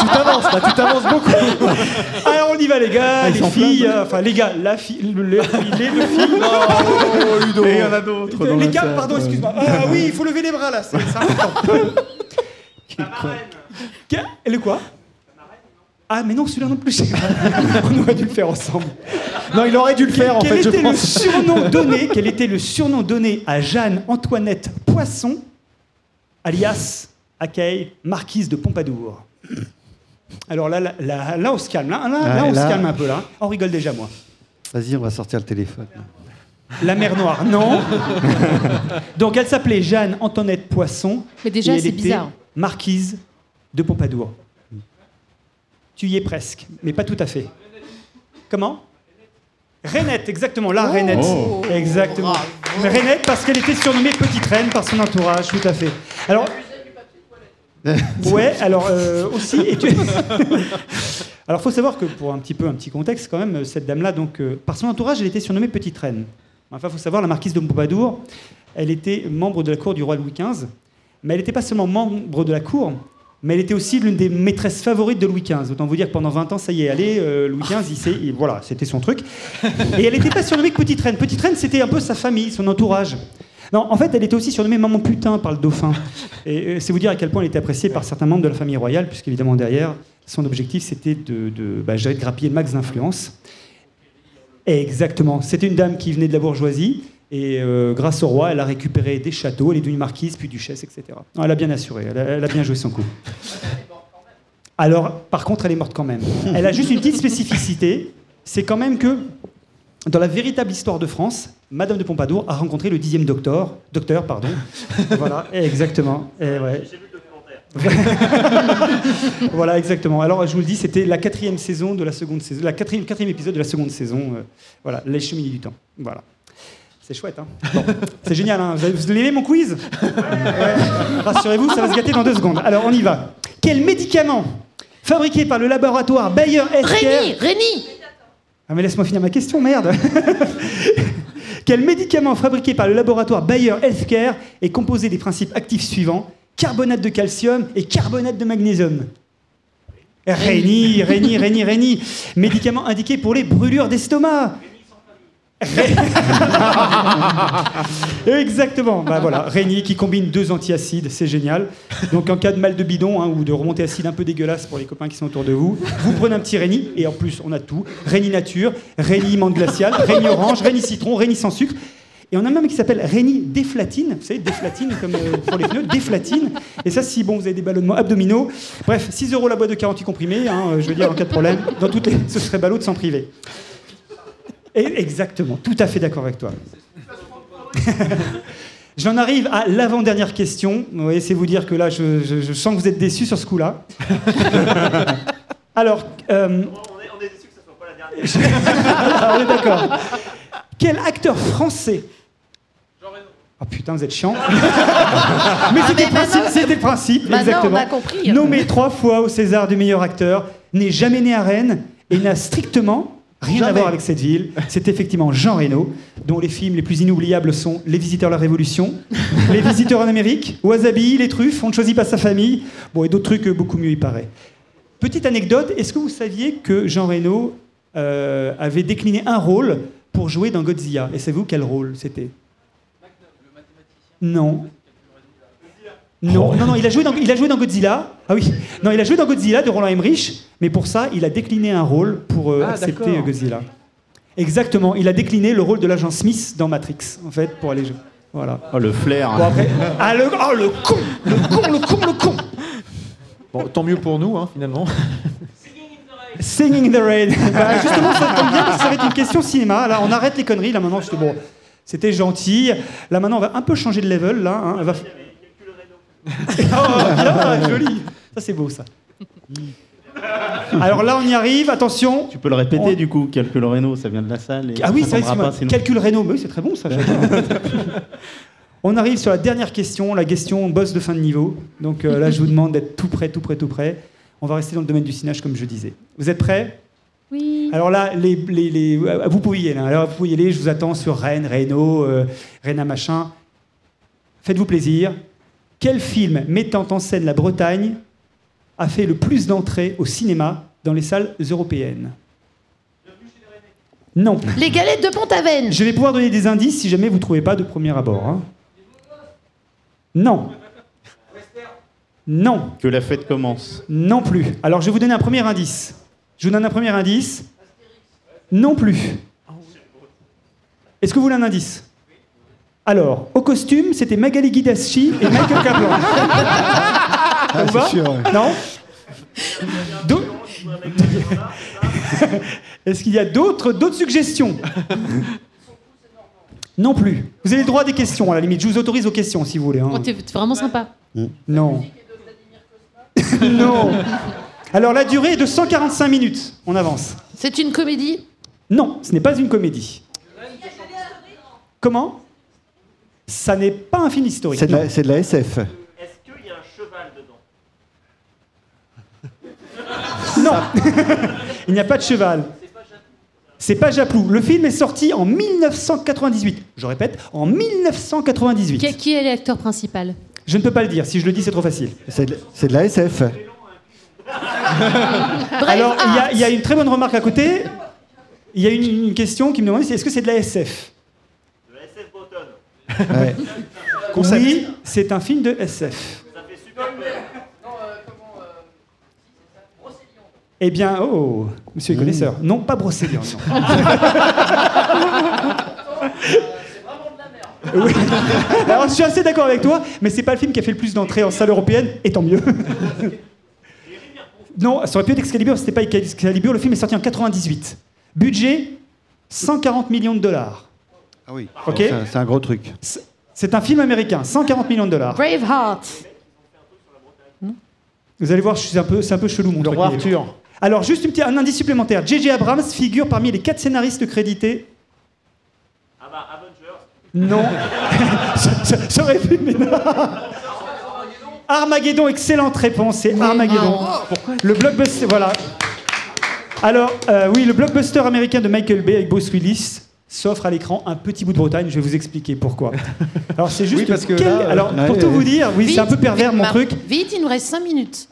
C: Tu t'avances là, tu t'avances beaucoup.
D: Alors on y va les gars,
C: Ah, ils
D: les
C: sont
D: filles, euh, enfin les gars, la fille, le- le- les deux filles.
C: Oh, Ludo. Et il y en a d'autres dans
D: Les
C: la
D: gars,
C: salle.
D: pardon, excuse-moi. Ah oui, il faut lever les bras là, c'est c'est important. Qu'est- Et le quoi? Ah mais non, celui-là non plus. On aurait dû le faire ensemble.
C: Non, il aurait dû le faire en
D: Quel
C: fait, je
D: était
C: pense.
D: le surnom donné Quel était le surnom donné à Jeanne Antoinette Poisson, alias Akei, marquise de Pompadour Alors là, là, là, là, on se calme. Là, là, là, on
E: là-
D: se calme un peu là. On rigole déjà moi.
E: Vas-y, on va sortir le téléphone.
D: La mer Noire, non. Donc elle s'appelait Jeanne Antoinette Poisson.
B: Mais déjà, c'est bizarre.
D: Marquise de Pompadour. Tu y es presque, mais pas tout à fait. Comment? Rainette, exactement, la.
C: Oh.
D: Exactement. Mais Rainette parce qu'elle était surnommée Petite Reine par son entourage, tout à fait. Alors. Ouais, alors euh, aussi. tu- alors, faut savoir que pour un petit peu un petit contexte, quand même, cette dame-là, donc, euh, par son entourage, elle était surnommée Petite Reine. Enfin, faut savoir, la marquise de Pompadour, elle était membre de la cour du roi Louis XV, mais elle n'était pas seulement membre de la cour, mais elle était aussi l'une des maîtresses favorites de Louis XV. Autant vous dire que pendant 20 ans, ça y est, allez, euh, Louis XV, il il- voilà, c'était son truc. Et elle n'était pas surnommée Petite Reine. Petite Reine, c'était un peu sa famille, son entourage. Non, en fait, elle était aussi surnommée Maman Putain par le dauphin. Et euh, c'est vous dire à quel point elle était appréciée par certains membres de la famille royale, puisqu'évidemment, derrière, son objectif, c'était de, de, bah, de grappiller le max d'influence. Exactement. C'était une dame qui venait de la bourgeoisie. Et euh, grâce au roi, elle a récupéré des châteaux, elle est devenue marquise, puis duchesse, etc. Non, elle a bien assuré, elle a, elle a bien joué son coup. Alors, par contre, elle est morte quand même. Elle a juste une petite spécificité, c'est quand même que dans la véritable histoire de France, Madame de Pompadour a rencontré le dixième docteur, docteur, pardon. voilà, exactement. Et ouais. voilà, exactement. Alors, je vous le dis, c'était la quatrième saison de la seconde saison, la quatrième, quatrième épisode de la seconde saison. euh, voilà, les cheminées du temps. Voilà. C'est chouette, hein. Bon, C'est génial, hein. Vous, avez- mon quiz? Ouais. Rassurez-vous, ça va se gâter dans deux secondes. Alors, on y va. Quel médicament fabriqué par le laboratoire Bayer Healthcare
M: Rémi, Rémi.
D: Ah mais laisse-moi finir ma question, merde. Quel médicament fabriqué par le laboratoire Bayer Healthcare est composé des principes actifs suivants? Carbonate de calcium et carbonate de magnésium. Réni, Réni, Réni, Réni Médicament indiqué pour les brûlures d'estomac Exactement, bah voilà, Réni qui combine deux antiacides, c'est génial. Donc en cas de mal de bidon hein, ou de remontée acide un peu dégueulasse pour les copains qui sont autour de vous, vous prenez un petit Réni et en plus on a tout Réni nature, Réni menthe glaciale, Réni orange, Réni citron, Réni sans sucre. Et on a même qui s'appelle Réni déflatine, vous savez, déflatine comme euh, pour les pneus, déflatine. Et ça, si bon, vous avez des ballonnements abdominaux. Bref, 6 euros la boîte de 48 comprimés, hein, je veux dire, en cas de problème. Dans toutes. Ce serait ballot de s'en priver. Exactement, tout à fait d'accord avec toi. J'en arrive à l'avant-dernière question. Vous voyez, c'est vous dire que là, je, je- je sens que vous êtes déçus sur ce coup-là. Alors, euh, Ah, on est d'accord. Quel acteur français Oh putain, vous êtes chiant. mais c'était le principe, c'était le principe, exactement.
M: on a compris.
D: Nommé trois fois au César du meilleur acteur, n'est jamais né à Rennes et n'a strictement rien à voir avec cette ville. C'est effectivement Jean Reno, dont les films les plus inoubliables sont Les Visiteurs de la Révolution, Les Visiteurs en Amérique, Wasabi, Les Truffes, On ne choisit pas sa famille, bon, et d'autres trucs euh, beaucoup mieux, il paraît. Petite anecdote, est-ce que vous saviez que Jean Reno euh, avait décliné un rôle pour jouer dans Godzilla? Et savez-vous quel rôle c'était? Non. Non, non, non, il a, joué dans, il a joué dans Godzilla. Ah oui, non, il a joué dans Godzilla de Roland Emmerich, mais pour ça, il a décliné un rôle pour euh,
C: Ah,
D: accepter euh, Godzilla. Exactement, il a décliné le rôle de l'agent Smith dans Matrix, en fait, pour aller jouer. Voilà.
K: Oh, le flair.
D: Bon, après, ah, le, oh, le con Le con, le con, le con
C: Bon, tant mieux pour nous, hein, finalement.
D: Singing in the Rain. Bah, justement, ça tombe bien parce que ça va être une question cinéma. Là, on arrête les conneries. Là, maintenant, je te- bon, c'était gentil. Là, maintenant, on va un peu changer de level. Là, hein. Va- oh, bien, joli. Ça, c'est beau, ça. Alors là, on y arrive. Attention.
K: Tu peux le répéter
D: On-
K: du coup, calcul Reno, ça vient de la salle. Et
D: Ah oui,
K: ça
D: c'est vrai,
K: tombera sinon.
D: Calcul Reno. Mais oui, c'est très bon, ça. j'adore. On arrive sur la dernière question, la question boss de fin de niveau. Donc euh, là, je vous demande d'être tout près, tout près, tout près. On va rester dans le domaine du cinage, comme je disais. Vous êtes prêts?
B: Oui.
D: Alors là, les, les- les- vous pouvez y aller. hein. Alors, vous pouvez y aller. Je vous attends sur Rennes, Reno, euh, Rennes à machin. Faites-vous plaisir. Quel film mettant en scène la Bretagne a fait le plus d'entrées au cinéma dans les salles européennes Non.
M: Les galettes de Pont-Aven.
D: Je vais pouvoir donner des indices si jamais vous ne trouvez pas de premier abord. hein. Non. Non.
K: Que la fête commence.
D: Non plus. Alors je vais vous donner un premier indice. Je vous donne un premier indice. Non plus. Est-ce que vous voulez un indice? Alors, au costume, c'était Magali Guidaschi et Michael Kaplan.
E: C'est sûr, ouais.
D: Non D'au- Est-ce qu'il y a d'autres d'autres suggestions Non plus. Vous avez le droit à des questions, à la limite. Je vous autorise aux questions, si vous voulez. hein.
B: Oh, T'es vraiment sympa.
D: Non. non. Alors la durée est de 145 minutes. On avance.
M: C'est une comédie?
D: Non, ce n'est pas une comédie. Comment? Ça n'est pas un film historique.
E: C'est de,
D: non.
E: la- c'est de la SF.
L: Est-ce qu'il y a un cheval dedans
D: Non. Il n'y a pas de cheval. C'est pas Japlou. Le film est sorti en 1998. Je répète, en 1998.
B: Qui, qui est l'acteur principal?
D: Je ne peux pas le dire. Si je le dis, c'est trop facile.
E: C'est de, la SF.
D: Alors, il y a- il y, a une très bonne remarque à côté. Il y a une, une question qui me demande est-ce que c'est de la SF
L: De la SF bretonne.
E: Ouais.
D: Oui, c'est un film de SF.
L: Ça fait super peur.
D: Eh bien, oh, monsieur est connaisseur. Non, pas Brocéliande. non. Oui. Alors, je suis assez d'accord avec toi, mais c'est pas le film qui a fait le plus d'entrées en salle européenne, et tant mieux. non, ça aurait pu être Excalibur, c'était pas Excalibur. Le film est sorti en 98. Budget 140 millions de dollars.
E: Ah oui.
D: Ok.
E: C'est un- c'est un gros truc.
D: C'est un film américain, 140 millions de dollars.
M: Braveheart.
D: Vous allez voir, je suis un peu, c'est un peu chelou mon
C: Le
D: truc.
C: roi
D: mais-
C: Arthur.
D: Alors, juste une petite- un indice supplémentaire. J.J. Abrams figure parmi les quatre scénaristes crédités.
L: Ah bah, Avengers.
D: Non. aurait pu, mais non. Armageddon, excellente réponse, c'est Armageddon. Le blockbuster, voilà. Alors, euh, oui, le blockbuster américain de Michael Bay avec Bruce Willis s'offre à l'écran un petit bout de Bretagne. Je vais vous expliquer pourquoi. Alors, c'est juste
C: Oui, parce que
D: quel-
C: là, euh,
D: Alors, pour
E: ouais,
D: tout
E: ouais.
D: vous dire, oui, c'est un peu pervers
M: vite,
D: mon truc.
M: Vite, il nous reste 5 minutes.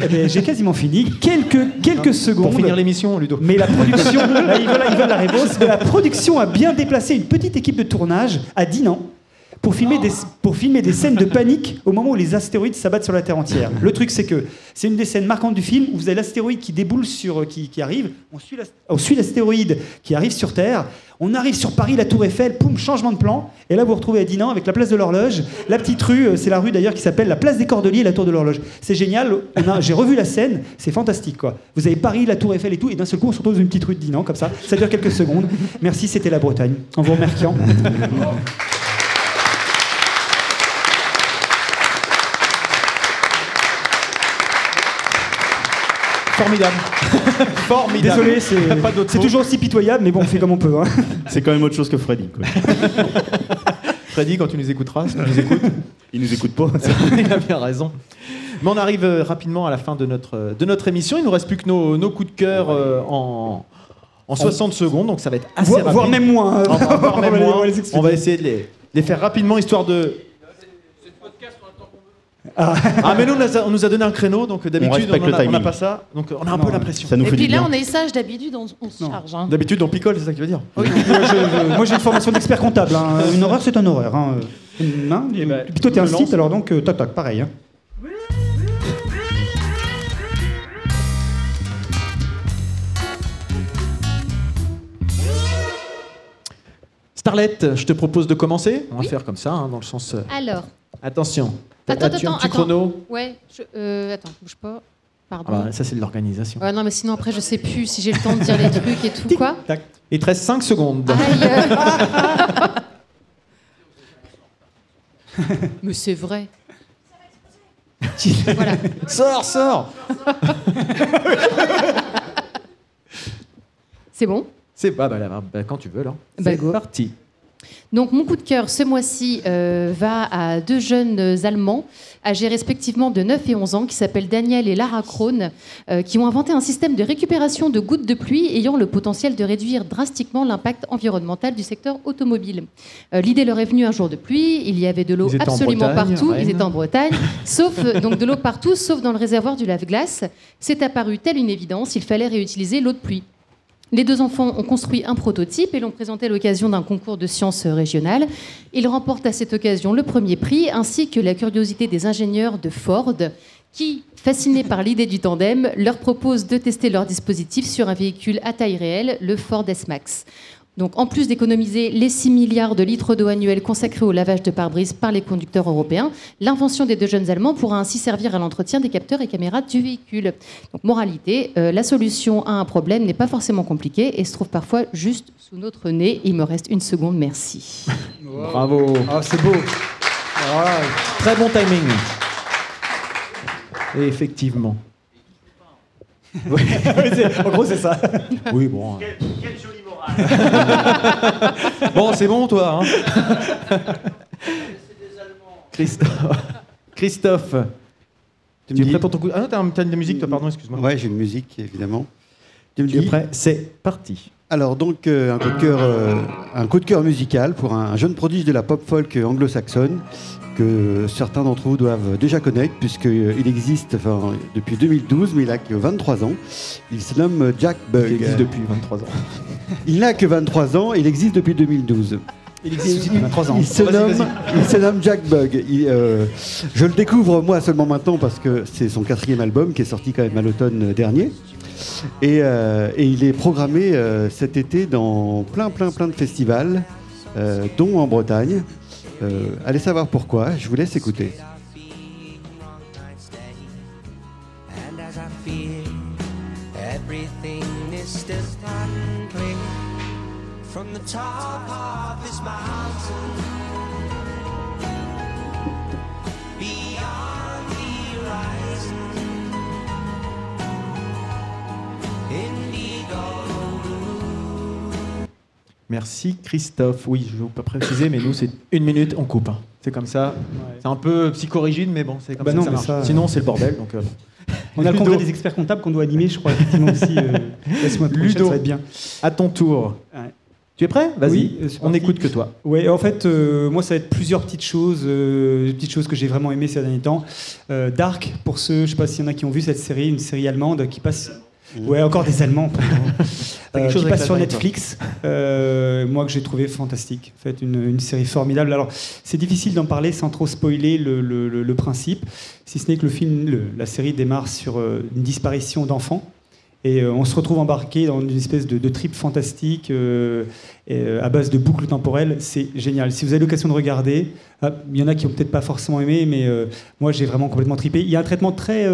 D: Eh ben, J'ai quasiment fini. Quelques, quelques secondes.
C: Pour finir l'émission, Ludo.
D: Mais la production, là, ils, veulent, ils veulent la réponse, mais la production a bien déplacé une petite équipe de tournage à Dinan pour filmer, des, pour filmer des scènes de panique au moment où les astéroïdes s'abattent sur la Terre entière. Le truc, c'est que c'est une des scènes marquantes du film où vous avez l'astéroïde qui déboule sur, euh, qui, qui arrive, on suit l'astéroïde qui arrive sur Terre, on arrive sur Paris, la Tour Eiffel, poum, changement de plan, et là vous vous retrouvez à Dinan avec la place de l'horloge, la petite rue, euh, c'est la rue d'ailleurs qui s'appelle la place des Cordeliers et la Tour de l'horloge. C'est génial, j'ai revu la scène, c'est fantastique. Vous avez Paris, la Tour Eiffel et tout, et d'un seul coup on se retrouve dans une petite rue de Dinan comme ça, ça dure quelques secondes. Merci, c'était la Bretagne. En vous remerciant.
C: Formidable. Formidable.
D: Désolé, c'est
C: Pas d'autre
D: c'est
C: mot.
D: toujours aussi pitoyable, mais bon, on fait comme on peut. hein.
K: C'est quand même autre chose que Freddy. Quoi.
C: Freddy, quand tu nous écouteras, si tu nous écoutes,
K: Il nous écoute pas.
C: il a bien raison. Mais on arrive euh, rapidement à la fin de notre, euh, de notre émission. Il nous reste plus que nos, nos coups de cœur euh, en, en 60 secondes, donc ça va être assez
D: Voire-
C: rapide.
D: voire même moins, hein.
C: On va, voire même
D: On va les-
C: moins.
D: On va
C: essayer de les, les faire rapidement, histoire de... Ah. mais nous, on nous a- on nous a donné un créneau, donc d'habitude, on n'a pas ça. Donc on a un
D: Non,
C: peu l'impression.
K: Ça nous
M: Et
K: fait
M: puis là,
K: bien.
M: on est sage d'habitude, on, on se charge. hein.
C: D'habitude, on picole, c'est ça que tu veux dire
D: Moi, je- moi, j'ai une formation d'expert comptable. hein. Une horaire, c'est un horaire. Hein. Hein
C: Eh ben,
D: toi, t'es un site, alors donc, euh, tac, tac, pareil. hein.
C: Starlet, je te propose de commencer. On va faire comme ça, hein, dans le sens... euh,
B: Alors,
C: Attention.
B: Attends,
C: un
B: attends,
C: petit
B: attends.
C: chrono?
B: Ouais, je- euh, attends, bouge pas.
C: Ah
B: Pardon.
C: bah, Ça, c'est de l'organisation.
B: Ouais, non, mais sinon après, je sais plus si j'ai le temps de dire les trucs et tout, quoi.
C: Il te reste 5 secondes.
B: Aïe. mais c'est vrai. voilà.
C: Sors, sors
B: C'est bon?
C: C'est pas bah, là, bah, quand tu veux, alors.
B: Bah,
C: c'est
B: go.
C: parti.
B: Donc mon coup de cœur ce mois-ci euh, va à deux jeunes Allemands âgés respectivement de 9 et 11 ans qui s'appellent Daniel et Lara Krohn euh, qui ont inventé un système de récupération de gouttes de pluie ayant le potentiel de réduire drastiquement l'impact environnemental du secteur automobile. Euh, L'idée leur est venue un jour de pluie, il y avait de l'eau absolument
C: Bretagne,
B: partout, ils étaient en Bretagne, sauf donc de l'eau partout sauf dans le réservoir du lave-glace. C'est apparu telle une évidence, il fallait réutiliser l'eau de pluie. Les deux enfants ont construit un prototype et l'ont présenté à l'occasion d'un concours de sciences régionales. Ils remportent à cette occasion le premier prix, ainsi que la curiosité des ingénieurs de Ford, qui, fascinés par l'idée du tandem, leur proposent de tester leur dispositif sur un véhicule à taille réelle, le Ford S-Max. Donc, en plus d'économiser les 6 milliards de litres d'eau annuels consacrés au lavage de pare-brise par les conducteurs européens, l'invention des deux jeunes Allemands pourra ainsi servir à l'entretien des capteurs et caméras du véhicule. Donc, moralité, euh, la solution à un problème n'est pas forcément compliquée et se trouve parfois juste sous notre nez. Il me reste une seconde, merci.
C: Bravo.
D: Ah, c'est beau.
C: Très bon timing. Et effectivement.
D: Oui, c'est- en gros, c'est ça.
C: Oui, bon. hein. bon, c'est bon, toi. hein Christophe. Christophe.
E: Tu
C: Tu es prêt pour ton coup? Ah non, t'as un- t'as de la musique, toi, pardon, excuse-moi.
E: Ouais, j'ai une musique, évidemment. Tu me
C: Tu es prêt? C'est parti.
E: Alors donc euh, un coup de cœur, euh, un coup de cœur musical pour un jeune prodige de la pop folk anglo-saxonne que certains d'entre vous doivent déjà connaître puisqu'il existe enfin, depuis 2012 mais il a que 23 ans. Il se nomme Jack Bug.
C: Il existe depuis 23 ans.
E: Il n'a que 23 ans, il existe depuis 2012.
D: Il existe depuis 23 ans.
E: Il se, nomme,
D: vas-y.
E: il se nomme Jack Bug. Il, euh, je le découvre moi seulement maintenant parce que c'est son quatrième album qui est sorti quand même à l'automne dernier. Et, euh, et il est programmé euh, cet été dans plein plein plein de festivals, euh, dont en Bretagne. Euh, allez savoir pourquoi, je vous laisse écouter.
C: Merci Christophe. Oui, je ne vais pas préciser, mais nous, c'est une minute, on coupe. hein. C'est comme ça. C'est un peu psychorigide, mais bon, c'est comme
D: Bah
C: ça
D: non,
C: que ça
D: mais
C: marche.
D: ça, euh,
C: Sinon, c'est le bordel. Donc, euh,
D: On a le congrès des experts comptables qu'on doit animer, je crois, effectivement aussi. euh, Laisse-moi prochaine,
C: Ludo,
D: ça va être bien.
C: à ton tour.
D: Ouais.
C: Tu es prêt? Vas-y,
D: Oui, euh,
C: on n'écoute que toi.
D: Ouais, en fait, euh, moi, ça va être plusieurs petites choses, euh, des petites choses que j'ai vraiment aimées ces derniers temps. Euh, Dark, pour ceux, je sais pas s'il y en a qui ont vu cette série, une série allemande qui passe. Ouais, encore des Allemands. Euh,
C: chose
D: qui passe sur. Netflix. Euh, moi, que j'ai trouvé fantastique. En fait, une, une série formidable. Alors, c'est difficile d'en parler sans trop spoiler le, le- le- le principe, si ce n'est que le film, la série démarre sur euh, une disparition d'enfants. Et euh, on se retrouve embarqué dans une espèce de, trip fantastique euh, euh, à base de boucles temporelles. C'est génial. Si vous avez l'occasion de regarder, il y en a qui ont peut-être pas forcément aimé, mais moi j'ai vraiment complètement tripé. Il y a un traitement très,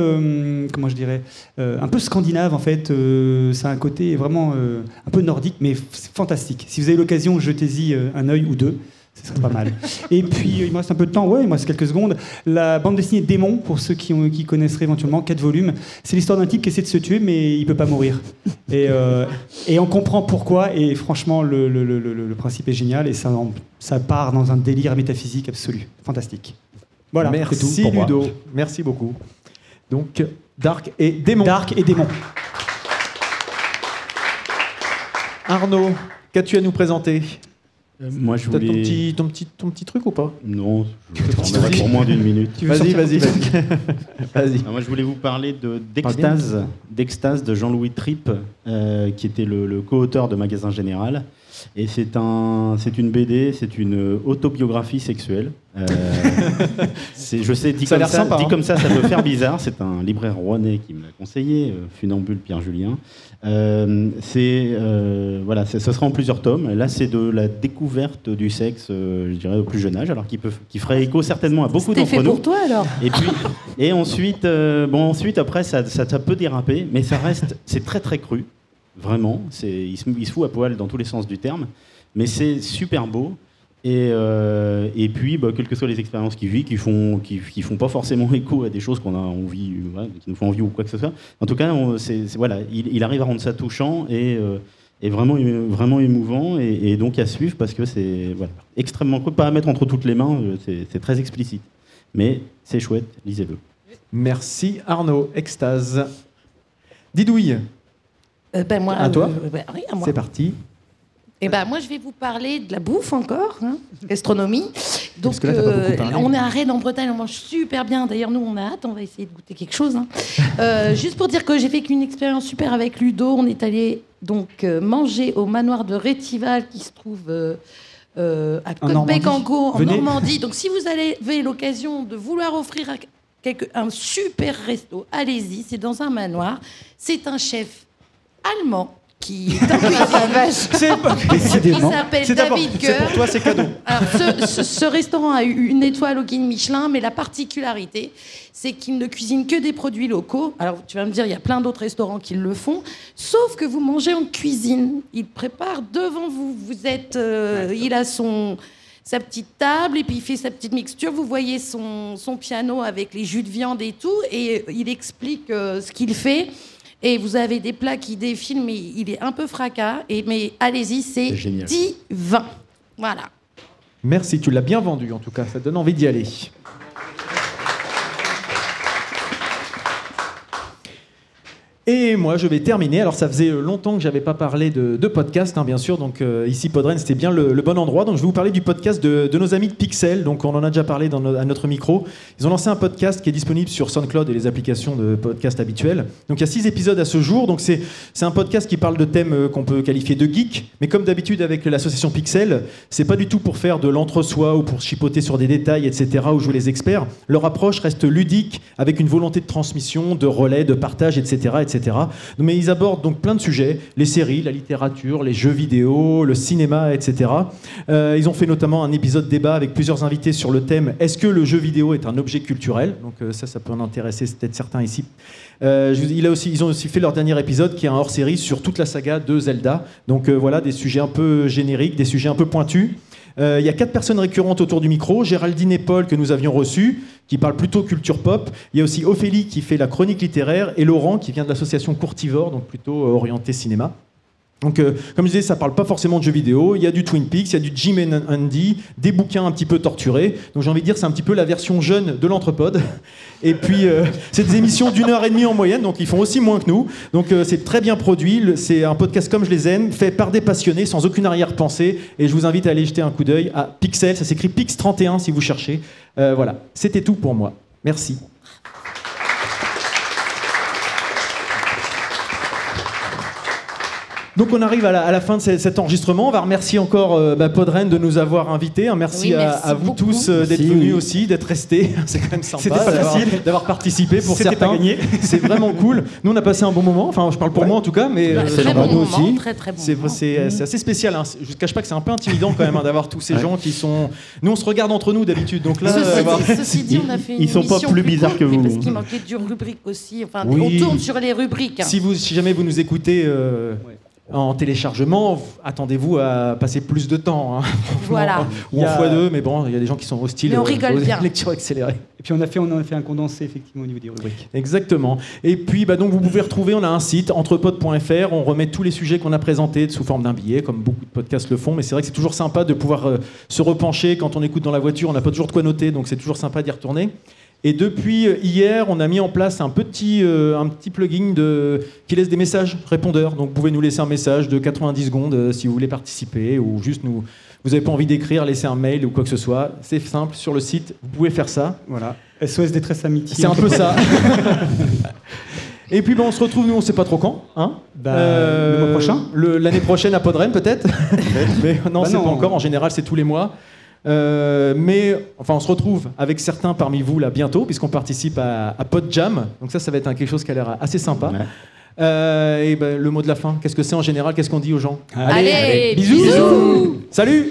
D: comment je dirais, un peu scandinave en fait. Euh, c'est un côté vraiment un peu nordique, mais fantastique. Si vous avez l'occasion, jetez-y un œil ou deux. Ce serait pas mal. Et puis, euh, il me reste un peu de temps, ouais, il me reste quelques secondes. La bande dessinée Démon, pour ceux qui, ont- qui connaisseraient éventuellement, quatre volumes. C'est l'histoire d'un type qui essaie de se tuer, mais il peut pas mourir. Et, euh, et on comprend pourquoi, et franchement, le, le- le- le- le principe est génial, et ça, ça part dans un délire métaphysique absolu. Fantastique. Voilà,
C: Merci
D: tout pour moi.
C: Ludo, merci beaucoup. Donc, Dark et Démon.
D: Dark et Démon.
C: Arnaud, qu'as-tu à nous présenter?
K: Moi, je
C: T'as
K: voulais.
C: ton petit, ton, petit, ton petit truc ou pas?
K: Non, je
C: truc.
K: pour moins d'une minute.
C: Vas-y, vas-y, vas-y.
K: Moi, je voulais vous parler de d'Extase, d'Extase de Jean-Louis Tripp, euh, qui était le, le co-auteur de Magasin Général. Et c'est un, c'est une BD, c'est une autobiographie sexuelle. Euh, c'est- je sais, dit,
C: Ça a
K: comme ça,
C: sympa,
K: dit
C: hein.
K: comme ça, ça peut faire bizarre. C'est un libraire rouennais qui me l'a conseillé, euh, Funambule Pierre Julien. Euh, c'est euh, voilà, ce sera en plusieurs tomes. Là, c'est de la découverte du sexe, euh, je dirais au plus jeune âge, alors qui peut, qui ferait écho certainement à beaucoup d'entre
M: fait
K: nous.
M: pour toi alors
K: Et puis, et ensuite, euh, bon, ensuite après, ça, ça, ça peut déraper, mais ça reste, c'est très très cru, vraiment. C'est, il se, il se fout à poil dans tous les sens du terme, mais c'est super beau. Et, euh, et puis, bah, quelles que soient les expériences qu'il vit, qui font, qui, qui font pas forcément écho à des choses qu'on a envie, voilà, qui nous font envie ou quoi que ce soit. En tout cas, on- c'est, c'est- voilà, il, il arrive à rendre ça touchant et, euh, et vraiment, vraiment émouvant, et, et donc à suivre parce que c'est voilà, extrêmement cool, pas à mettre entre toutes les mains, euh, c'est, c'est très explicite. Mais c'est chouette, lisez-le.
C: Merci Arnaud, extase. Didouille,
M: Euh, ben, moi,
C: à toi
M: euh, ben, oui, à moi.
C: C'est parti.
M: Eh ben, moi, je vais vous parler de la bouffe encore, hein, gastronomie. Donc,
C: là,
M: euh, on est à Rennes, en Bretagne, on mange super bien. D'ailleurs, nous, on a hâte, on va essayer de goûter quelque chose. hein. Euh, juste pour dire que j'ai vécu une expérience super avec Ludo. On est allé donc euh, manger au manoir de Rétival, qui se trouve à
D: En.
M: Côte-Bécango, en
D: Venez.
M: Normandie. Donc, si vous avez l'occasion de vouloir offrir à quelque- un super resto, allez-y. C'est dans un manoir. C'est un chef allemand qui cuisine.
C: C'est
M: s'appelle
C: C'est pour toi, c'est cadeau.
M: Alors, ce, ce- ce restaurant a eu une étoile au guide Michelin, mais la particularité, c'est qu'il ne cuisine que des produits locaux. Alors, tu vas me dire, il y a plein d'autres restaurants qui le font, sauf que vous mangez en cuisine. Il prépare devant vous. Vous êtes, euh, il a son sa petite table et puis il fait sa petite mixture. Vous voyez son, son piano avec les jus de viande et tout, et il explique euh, ce qu'il fait. Et vous avez des plats qui défilent, mais il est un peu fracas. Et, mais allez-y, c'est divin. Voilà.
C: Merci, tu l'as bien vendu en tout cas, ça donne envie d'y aller. Et moi, je vais terminer. Alors, ça faisait longtemps que j'avais pas parlé de, podcast, hein, bien sûr. Donc, euh, ici, Podren, c'était bien le, bon endroit. Donc, je vais vous parler du podcast de, nos amis de Pixel. Donc, on en a déjà parlé à notre micro. Ils ont lancé un podcast qui est disponible sur SoundCloud et les applications de podcast habituelles. Donc, il y a six épisodes à ce jour. Donc, c'est c'est un podcast qui parle de thèmes euh, qu'on peut qualifier de geek. Mais comme d'habitude avec l'association Pixel, c'est pas du tout pour faire de l'entre-soi ou pour chipoter sur des détails, etc., ou jouer les experts. Leur approche reste ludique, avec une volonté de transmission, de relais, de partage, etc., etc. Mais ils abordent donc plein de sujets les séries, la littérature, les jeux vidéo, le cinéma, etc. Euh, ils ont fait notamment un épisode débat avec plusieurs invités sur le thème Est-ce que le jeu vidéo est un objet culturel? Donc euh, ça, ça peut en intéresser peut-être certains ici. Euh, ils ont aussi fait leur dernier épisode qui est un hors-série sur toute la saga de Zelda. Donc voilà, des sujets un peu génériques, des sujets un peu pointus. Euh, Il y a quatre personnes récurrentes autour du micro. Géraldine et Paul que nous avions reçus, qui parlent plutôt culture pop. Il y a aussi Ophélie qui fait la chronique littéraire et Laurent qui vient de l'association Courtivore, donc plutôt euh, orienté cinéma. Donc, euh, comme je disais, ça parle pas forcément de jeux vidéo. Il y a du Twin Peaks, il y a du Jim and Andy, des bouquins un petit peu torturés. Donc, j'ai envie de dire, c'est un petit peu la version jeune de l'Entrepode. Et puis, euh, c'est des émissions d'une heure et demie en moyenne, donc ils font aussi moins que nous. Donc, euh, c'est très bien produit. C'est un podcast comme je les aime, fait par des passionnés, sans aucune arrière-pensée. Et je vous invite à aller jeter un coup d'œil à Pixel. Ça s'écrit Pix31 si vous cherchez. Voilà, c'était tout pour moi. Merci. Donc on arrive à la, à la fin de ce- cet enregistrement. On va remercier encore euh, bah, Podren de nous avoir invités. Un merci,
D: Oui,
C: à-
D: merci
C: à, vous
D: beaucoup.
C: tous euh, d'être venus
D: oui.
C: aussi, d'être restés. C'est quand même sympa d'avoir-
D: facile.
C: d'avoir participé pour certains.
D: pas gagné.
C: C'est vraiment cool. Nous on a passé un bon moment. Enfin je parle pour moi en tout cas, mais
M: Bah,
C: euh,
M: très
C: j'en
M: bon
C: nous aussi.
M: très, très bon
C: C'est c'est- c'est assez spécial. Hein. Je ne cache pas que c'est un peu intimidant quand même hein, d'avoir tous ces gens qui sont. Nous on se regarde entre nous d'habitude. Donc là,
M: Ceci,
C: euh,
M: ceci dit, on a fait une
C: Ils sont pas plus bizarres que vous.
M: Parce qu'il manquait d'une rubrique aussi. Enfin, on tourne sur les rubriques. hein.
C: Si, vous, si jamais vous nous écoutez, euh, En téléchargement, attendez-vous à passer plus de temps. hein.
M: Voilà.
C: Ou en
D: a-
C: x2, mais bon, il y a des gens qui sont hostiles
M: Mais on rigole
C: aux
M: bien.
C: lectures accélérées.
D: Et puis on a fait, on en a fait un condensé effectivement au niveau des rubriques.
C: Exactement. Et puis, bah, donc, vous pouvez retrouver, on a un site, entrepod.fr, on remet tous les sujets qu'on a présentés sous forme d'un billet, comme beaucoup de podcasts le font, mais c'est vrai que c'est toujours sympa de pouvoir euh, se repencher quand on écoute dans la voiture, on n'a pas toujours de quoi noter, donc c'est toujours sympa d'y retourner. Et depuis euh, hier, on a mis en place un petit, euh, un petit plugin de, qui laisse des messages répondeurs. Donc vous pouvez nous laisser un message de 90 secondes euh, si vous voulez participer ou juste nous. Vous n'avez pas envie d'écrire, laisser un mail ou quoi que ce soit. C'est simple, sur le site, vous pouvez faire ça.
D: Voilà. SOS détresse amitié.
C: C'est un peu ça. Et puis ben, on se retrouve, nous on sait pas trop quand. Hein
D: Bah, le mois prochain
C: L'année prochaine à Podren peut-être Mais non,
D: Bah
C: c'est pas encore. En général, c'est tous les mois. Euh, mais enfin, on se retrouve avec certains parmi vous là bientôt, puisqu'on participe à, à Podjam. Donc ça, ça va être un- quelque chose qui a l'air assez sympa. Euh, et ben, le mot de la fin, qu'est-ce que c'est en général? Qu'est-ce qu'on dit aux gens?
M: Allez,
C: bisous,
M: bisous.
C: Salut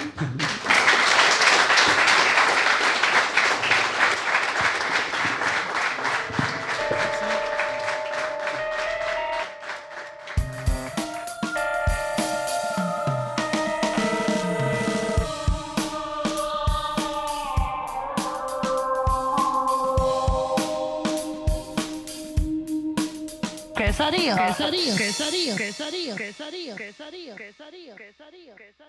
O: quesadilla, quesadilla, quesadilla, quesadilla, quesadilla, quesadilla.